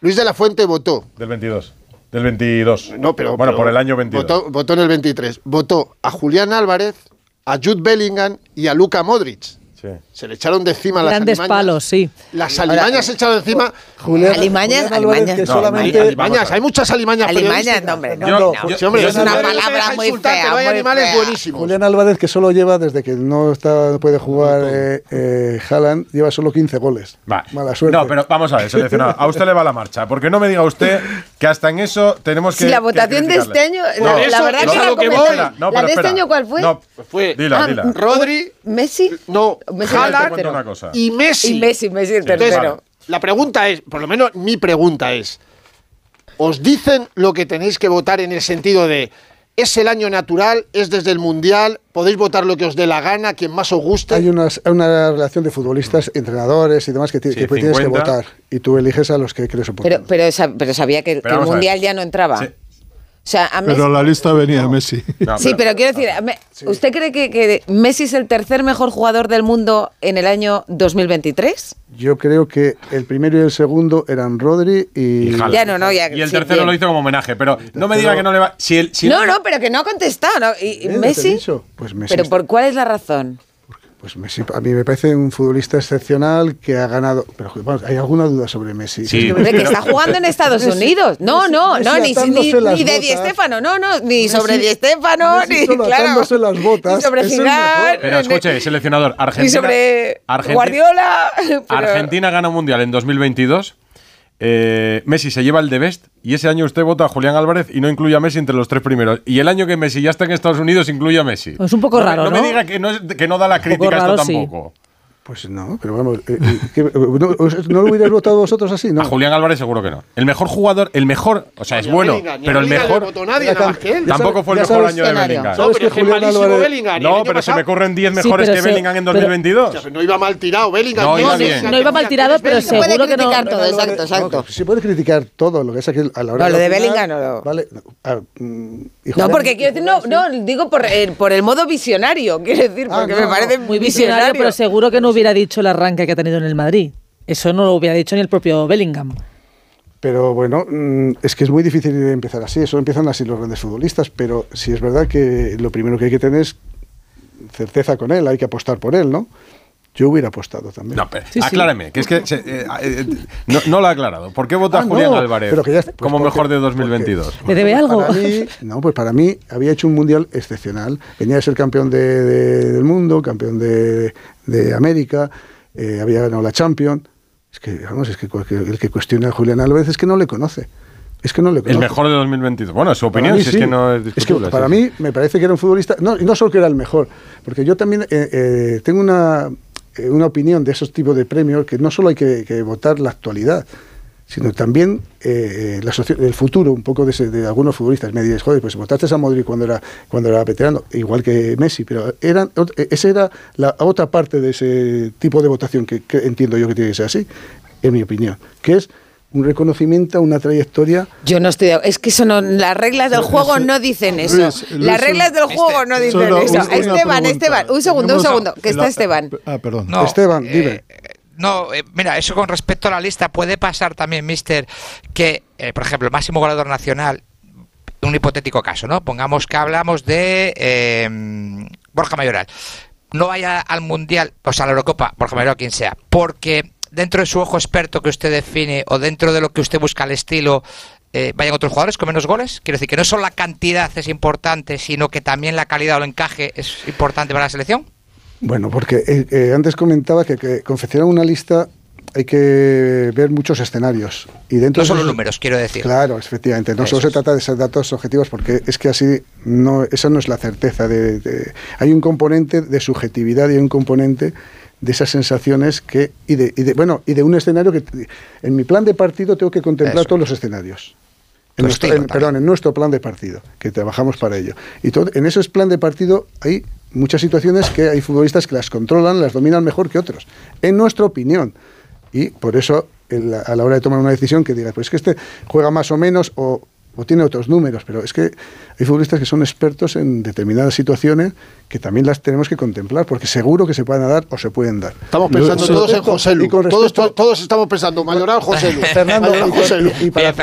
Luis de la Fuente votó Del 22. Del 22. no, pero. Bueno, pero por el año 22. Votó, votó en el 23. Votó a Julián Álvarez, a Jude Bellingham y a Luka Modric. Sí. Se le echaron de encima las Grandes alimañas. palos, sí. Las alimañas se echaron encima. Julián, Alimañas, Julián alimañas. que No, solamente... Hay alimañas, hay muchas alimañas. Alimañas, no, hombre, no. Fernando, no. Sí, hombre, es una palabra muy fea. no hay muy animales fea. buenísimos. Julián Álvarez, que solo lleva, desde que no está puede jugar eh, eh, Haaland, lleva solo 15 goles. Va. Mala suerte. No, pero vamos a ver, seleccionado. A usted le va la marcha. Porque no me diga usted que hasta en eso tenemos que. Si la que votación de este año, No, la, la verdad es que la que voy. ¿La de este año cuál fue? No, Fue dila, Ah, dila. Rodri, Messi. no, Messi Te una cosa. y Messi. Y Messi, Messi el tercero. la pregunta es, por lo menos mi pregunta es, ¿os dicen lo que tenéis que votar en el sentido de es el año natural, es desde el Mundial, podéis votar lo que os dé la gana, quien más os guste? Hay unas- una relación de futbolistas, entrenadores y demás que, Sí, que tienes que 50. votar. Y tú eliges a los que crees oportunos. Pero, pero, pero sabía que, que el. Mundial ya no entraba. Sí. O sea, a Messi... Pero la lista venía Messi. sí, pero quiero decir, me- ¿usted cree que, que Messi es el tercer mejor jugador del mundo en el año 2023? Yo creo que el primero y el segundo eran Rodri y... Haaland. Ya no, no, ya. Y el sí, tercero bien. lo hizo como homenaje, pero no me diga que no le va. Si el, si no, el- no, pero que no ha contestado. ¿no? ¿Y, y ¿Eh? ¿No Messi? Pues Messi ¿Pero está- por cuál es la razón? Pues Messi, a mí me parece un futbolista excepcional que ha ganado. Pero vamos, hay alguna duda sobre Messi. Sí. Es que Hombre, que Messi- está jugando en Estados Unidos. No, no, no, ni, ni, ni de Di. Stéfano, no, no, ni Messi- sobre Di Stéfano, Messi ni, solo claro, las botas ni sobre es Zidane. Pero escuche, seleccionador, ni Argentina. sobre Argenti- Guardiola. pero- Argentina gana un mundial en 2022. Eh, Messi se lleva el de Best y ese año usted vota a Julián Álvarez y no incluye a Messi entre los tres primeros. Y el año que Messi ya está en Estados Unidos incluye a Messi. Es un poco raro, no me diga que no, que no da la poco crítica raro, esto sí. Pues no, pero vamos. eh, eh, ¿qué- no, os- ¿no lo hubierais votado vosotros así? No. A Julián Álvarez seguro que no. El mejor jugador, el mejor, o sea, es bueno, Bellingham, pero el mejor votó nadie, Ya nada más cam- que él. ya tampoco fue el mejor sabes- año de. Bellingham. No, ¿Sabes pero es que malísimo Álvarez- Bellingham. No, se me corren 10 Sí, mejores que se- Bellingham en pero- 2022. Ya, pero no iba mal tirado Bellingham. No, iba bien. No iba mal ¿quién tirado, pero Bellingham? puede seguro que no. criticar todo, exacto, exacto. no, se puede criticar todo, lo que es que a la hora No, lo la de final, Bellingham no lo- Vale, no, ah, mm, porque quiero decir, no, no, digo por el, modo visionario, quiero decir, Ah, porque me parece Muy visionario, pero seguro que no hubiera dicho el arranque que ha tenido en el Madrid. Eso no lo hubiera dicho ni el propio Bellingham. Pero bueno, mm, es que es muy difícil empezar así. Eso empiezan así los grandes futbolistas. Pero sí es verdad que lo primero que hay que tener es certeza con él. Hay que apostar por él, ¿no? Yo hubiera apostado también. No, pero Sí, sí. acláreme, que es que se- eh, eh, no, no lo ha aclarado. ¿Por qué vota Ah, no, Julián Álvarez pero que ya- pues como porque- mejor de 2022? ¿Le debe algo? Para mí, no, pues para mí había hecho un mundial excepcional. Venía de ser campeón de- de- del mundo, campeón de, de América, eh, había ganado la Champions. Es que, vamos, es que el que cuestiona a Julián Álvarez es que no le conoce. Es que no le conoce. El mejor de 2022. Bueno, es su opinión, mí si sí. es que no es que discutible. para sí, mí me parece que era un futbolista, no, no solo que era el mejor, porque yo también eh, eh, tengo una, eh, una opinión de esos tipos de premios que no solo hay que, que votar la actualidad, sino también eh, la socio- el futuro un poco de, ese- de algunos futbolistas. Me dices, joder, pues votaste a Modric cuando era, cuando era veterano, igual que Messi, pero eran, eh, esa era la otra parte de ese tipo de votación que, que entiendo yo que tiene que ser así, en mi opinión, que es un reconocimiento a una trayectoria Yo no estoy de Es que eso no, las reglas del juego no dicen eso. Luis, Luis, las reglas del este- juego no dicen eso. Esteban, pregunta. Esteban, un segundo, un segundo, que está la- Esteban. Ah, perdón. No, Esteban, eh, dime. No, eh, mira, eso con respecto a la lista puede pasar también, mister, que, eh, por ejemplo, el máximo goleador nacional, un hipotético caso, ¿no? Pongamos que hablamos de eh, Borja Mayoral. No vaya al Mundial, o sea, a la Eurocopa, Borja Mayoral, quien sea, porque dentro de su ojo experto que usted define o dentro de lo que usted busca al estilo, vayan otros jugadores con menos goles. Quiero decir que no solo la cantidad es importante, sino que también la calidad o el encaje es importante para la selección. Bueno, porque eh, eh, antes comentaba que, que confeccionar una lista hay que ver muchos escenarios. Y dentro No solo números, quiero decir. Claro, efectivamente. No Eso solo se trata de ser datos objetivos, porque es que así no, esa no es la certeza. De, de- hay un componente de subjetividad y hay un componente de esas sensaciones que y de, y de- bueno y de un escenario que en mi plan de partido tengo que contemplar Eso. todos los escenarios. En nuestro, en- perdón, en nuestro plan de partido, que trabajamos para ello. Y todo, en ese plan de partido hay muchas situaciones que hay futbolistas que las controlan, las dominan mejor que otros, en nuestra opinión. Y por eso, en la- a la hora de tomar una decisión, que digas, pues es que este juega más o menos o, o tiene otros números, pero es que hay futbolistas que son expertos en determinadas situaciones que también las tenemos que contemplar, porque seguro que se pueden dar o se pueden dar. Estamos pensando todos en José Lu. y con Todos, estamos pensando, Mayoral, José Lu. Fernando, y, para,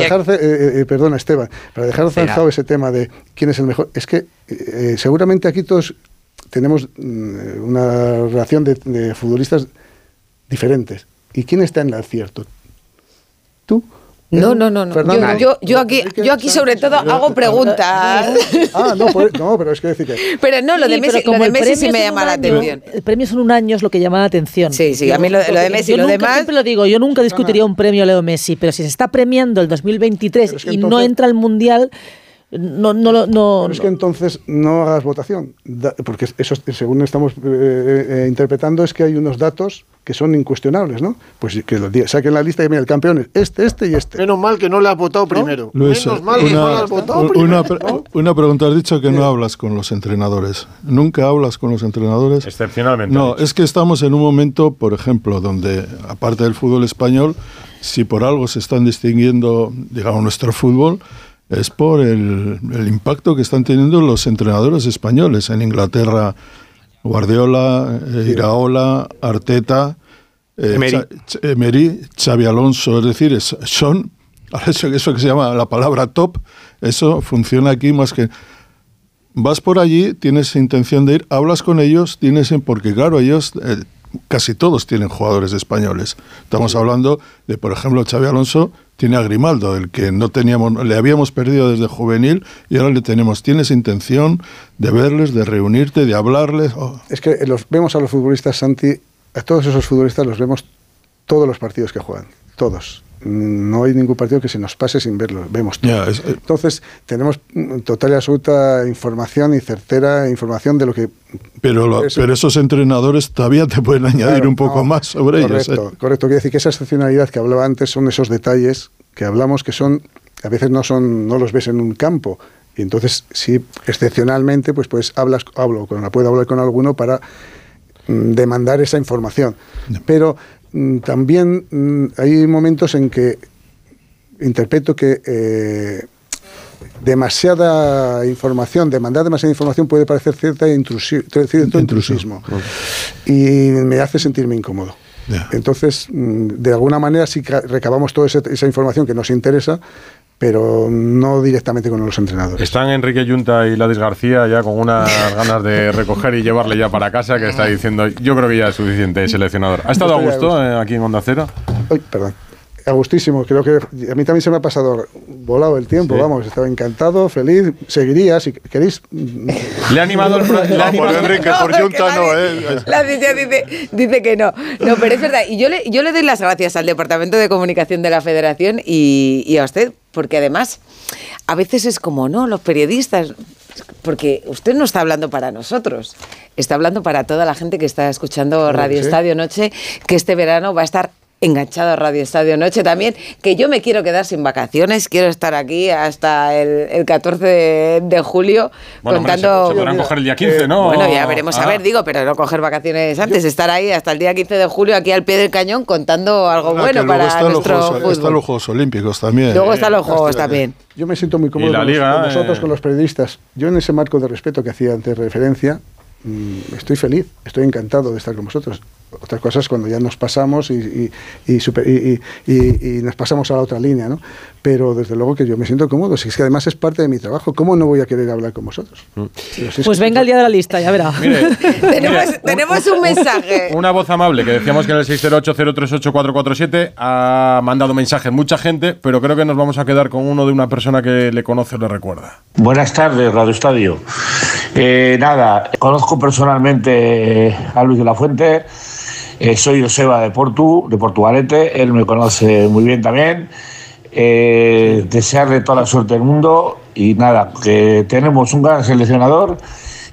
dejar eh, eh, perdona Esteban, para dejar zanjado ese tema de quién es el mejor, es que eh, seguramente aquí todos tenemos mm, una relación de, de futbolistas diferentes. ¿Y quién está en el acierto? ¿Tú? No, no, no, no. Fernando, Yo, yo, yo aquí, yo aquí sobre todo hago preguntas. Ah, no, pues- no, pero es que decir que Pero no, lo Sí, de Messi, lo como de el Messi sí me llama la año, atención. El premio son un año es lo que llama la atención. Sí, sí, a mí lo- lo de Messi, yo lo nunca- demás- Siempre lo digo, yo nunca discutiría un premio a Leo Messi, pero si se está premiando el 2023 Pero es que y no entra al Mundial, no, no, lo- no, Pero es que entonces no hagas votación, porque eso, según estamos eh, eh, interpretando, es que hay unos datos que son incuestionables, ¿no? Pues que los saquen la lista y mira, el campeón es este, este y este. Menos mal que no le has votado primero. Luis, Menos mal que no le una, has votado una, primero. pre- una pregunta. Has dicho que no hablas con los entrenadores. ¿Nunca hablas con los entrenadores? Excepcionalmente. No, es que estamos en un momento, por ejemplo, donde, aparte del fútbol español, si por algo se están distinguiendo, digamos, nuestro fútbol, es por el, el impacto que están teniendo los entrenadores españoles. En Inglaterra, Guardiola, eh, Iraola, Arteta, eh, Emery, Xavi Alonso, es decir, es- son, eso, eso que se llama la palabra top, eso funciona aquí más que... Vas por allí, tienes intención de ir, hablas con ellos, tienes, porque claro, ellos, eh, casi todos tienen jugadores españoles. Estamos hablando de, por ejemplo, Xavi Alonso tiene a Grimaldo, el que no teníamos, le habíamos perdido desde juvenil y ahora le tenemos. ¿Tienes intención de verles, de reunirte, de hablarles? Oh, Es que los, vemos a los futbolistas, Santi, a todos esos futbolistas los vemos todos los partidos que juegan, todos. No hay ningún partido que se nos pase sin verlos, vemos es- eh, Entonces, tenemos mm, total y absoluta información y certera información de lo que... pero, lo- pero esos entrenadores todavía te pueden añadir Claro, un poco no, más sobre correcto, ellos. ¿eh? Correcto, quiere decir que esa excepcionalidad que hablaba antes son esos detalles que hablamos que son, a veces no son, no los ves en un campo. Y entonces, sí, excepcionalmente, pues, pues hablas, hablo con, puedo hablar con alguno para mm, demandar esa información. Pero también mm, hay momentos en que interpreto que eh, demasiada información, demandar demasiada información puede parecer cierta cierto intrusismo y me hace sentirme incómodo. Entonces, mm, de alguna manera que recabamos toda esa información que nos interesa, pero no directamente con los entrenadores. Están Enrique Yunta y Ladis García ya con unas ganas de recoger y llevarle ya para casa, que está diciendo, yo creo que ya es suficiente seleccionador. ¿Ha estado a gusto eh, aquí en Onda Cero? Ay, perdón. A gustísimo, creo que a mí también se me ha pasado volado el tiempo, Sí. vamos, estaba encantado, feliz, seguiría, si queréis. Le ha animado el le ha animado- ¿eh? La dice, dice, dice que no. No, pero es verdad. Y yo le, yo le doy las gracias al Departamento de Comunicación de la Federación y, y a usted, porque además a veces es como, ¿no? Los periodistas. Porque usted no está hablando para nosotros, está hablando para toda la gente que está escuchando Radio sí. Estadio Noche, que este verano va a estar enganchado a Radio Estadio Noche también, que yo me quiero quedar sin vacaciones, quiero estar aquí hasta el, el 14 de, de julio Bueno, hombre, contando... se, se podrán coger el día 15, ¿no? Bueno, ya veremos a Ah. ver, digo, pero no coger vacaciones antes, estar ahí hasta el día 15 de julio aquí al pie del cañón contando algo Ah, bueno para están los nuestro Juegos- fútbol. están los Juegos Olímpicos también. Luego están los juegos también. Yo me siento muy cómodo con, los- Liga, con vosotros, eh. con los periodistas. Yo en ese marco de respeto que hacía antes referencia, mm, estoy feliz, estoy encantado de estar con vosotros. Otras cosas cuando ya nos pasamos y, y, y super- y- y- y- y nos pasamos a la otra línea, ¿no? Pero desde luego que yo me siento cómodo, si es que además es parte de mi trabajo, ¿cómo no voy a querer hablar con vosotros? Pero si es Pues que- venga el día de la lista, ya verá. tenemos, tenemos un mensaje. Una voz amable que decíamos que en el 608-038-447 ha mandado mensajes mucha gente, pero creo que nos vamos a quedar con uno de una persona que le conoce o le recuerda. Buenas tardes, Radio Estadio. Eh, nada, conozco personalmente a Luis de la Fuente. Eh, soy Joseba de Portu, de Portugalete. Él me conoce muy bien también. Eh, desearle toda la suerte del mundo y nada, que tenemos un gran seleccionador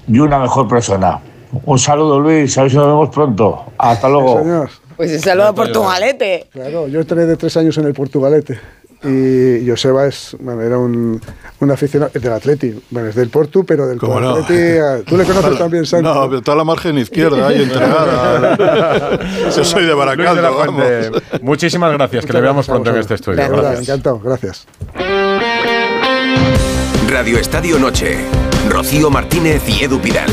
y una mejor persona. Un saludo, Luis. A ver si nos vemos pronto. Hasta luego. Pues un saludo a Portugalete. Claro, yo entré de tres años en el Portugalete. Y Joseba es, bueno, era un, un aficionado es del Atleti, bueno, es del Portu, pero del ¿Cómo no? Atleti. ah, Tú le conoces también, Santi. No, pero toda la margen izquierda ahí entregada. Yo soy de de Baracaldo, Fuente, vamos. Muchísimas gracias, que le veamos gracias pronto en este estudio. De verdad, Gracias. encantado, gracias. Radio Estadio Noche. Rocío Martínez y Edu Pidal.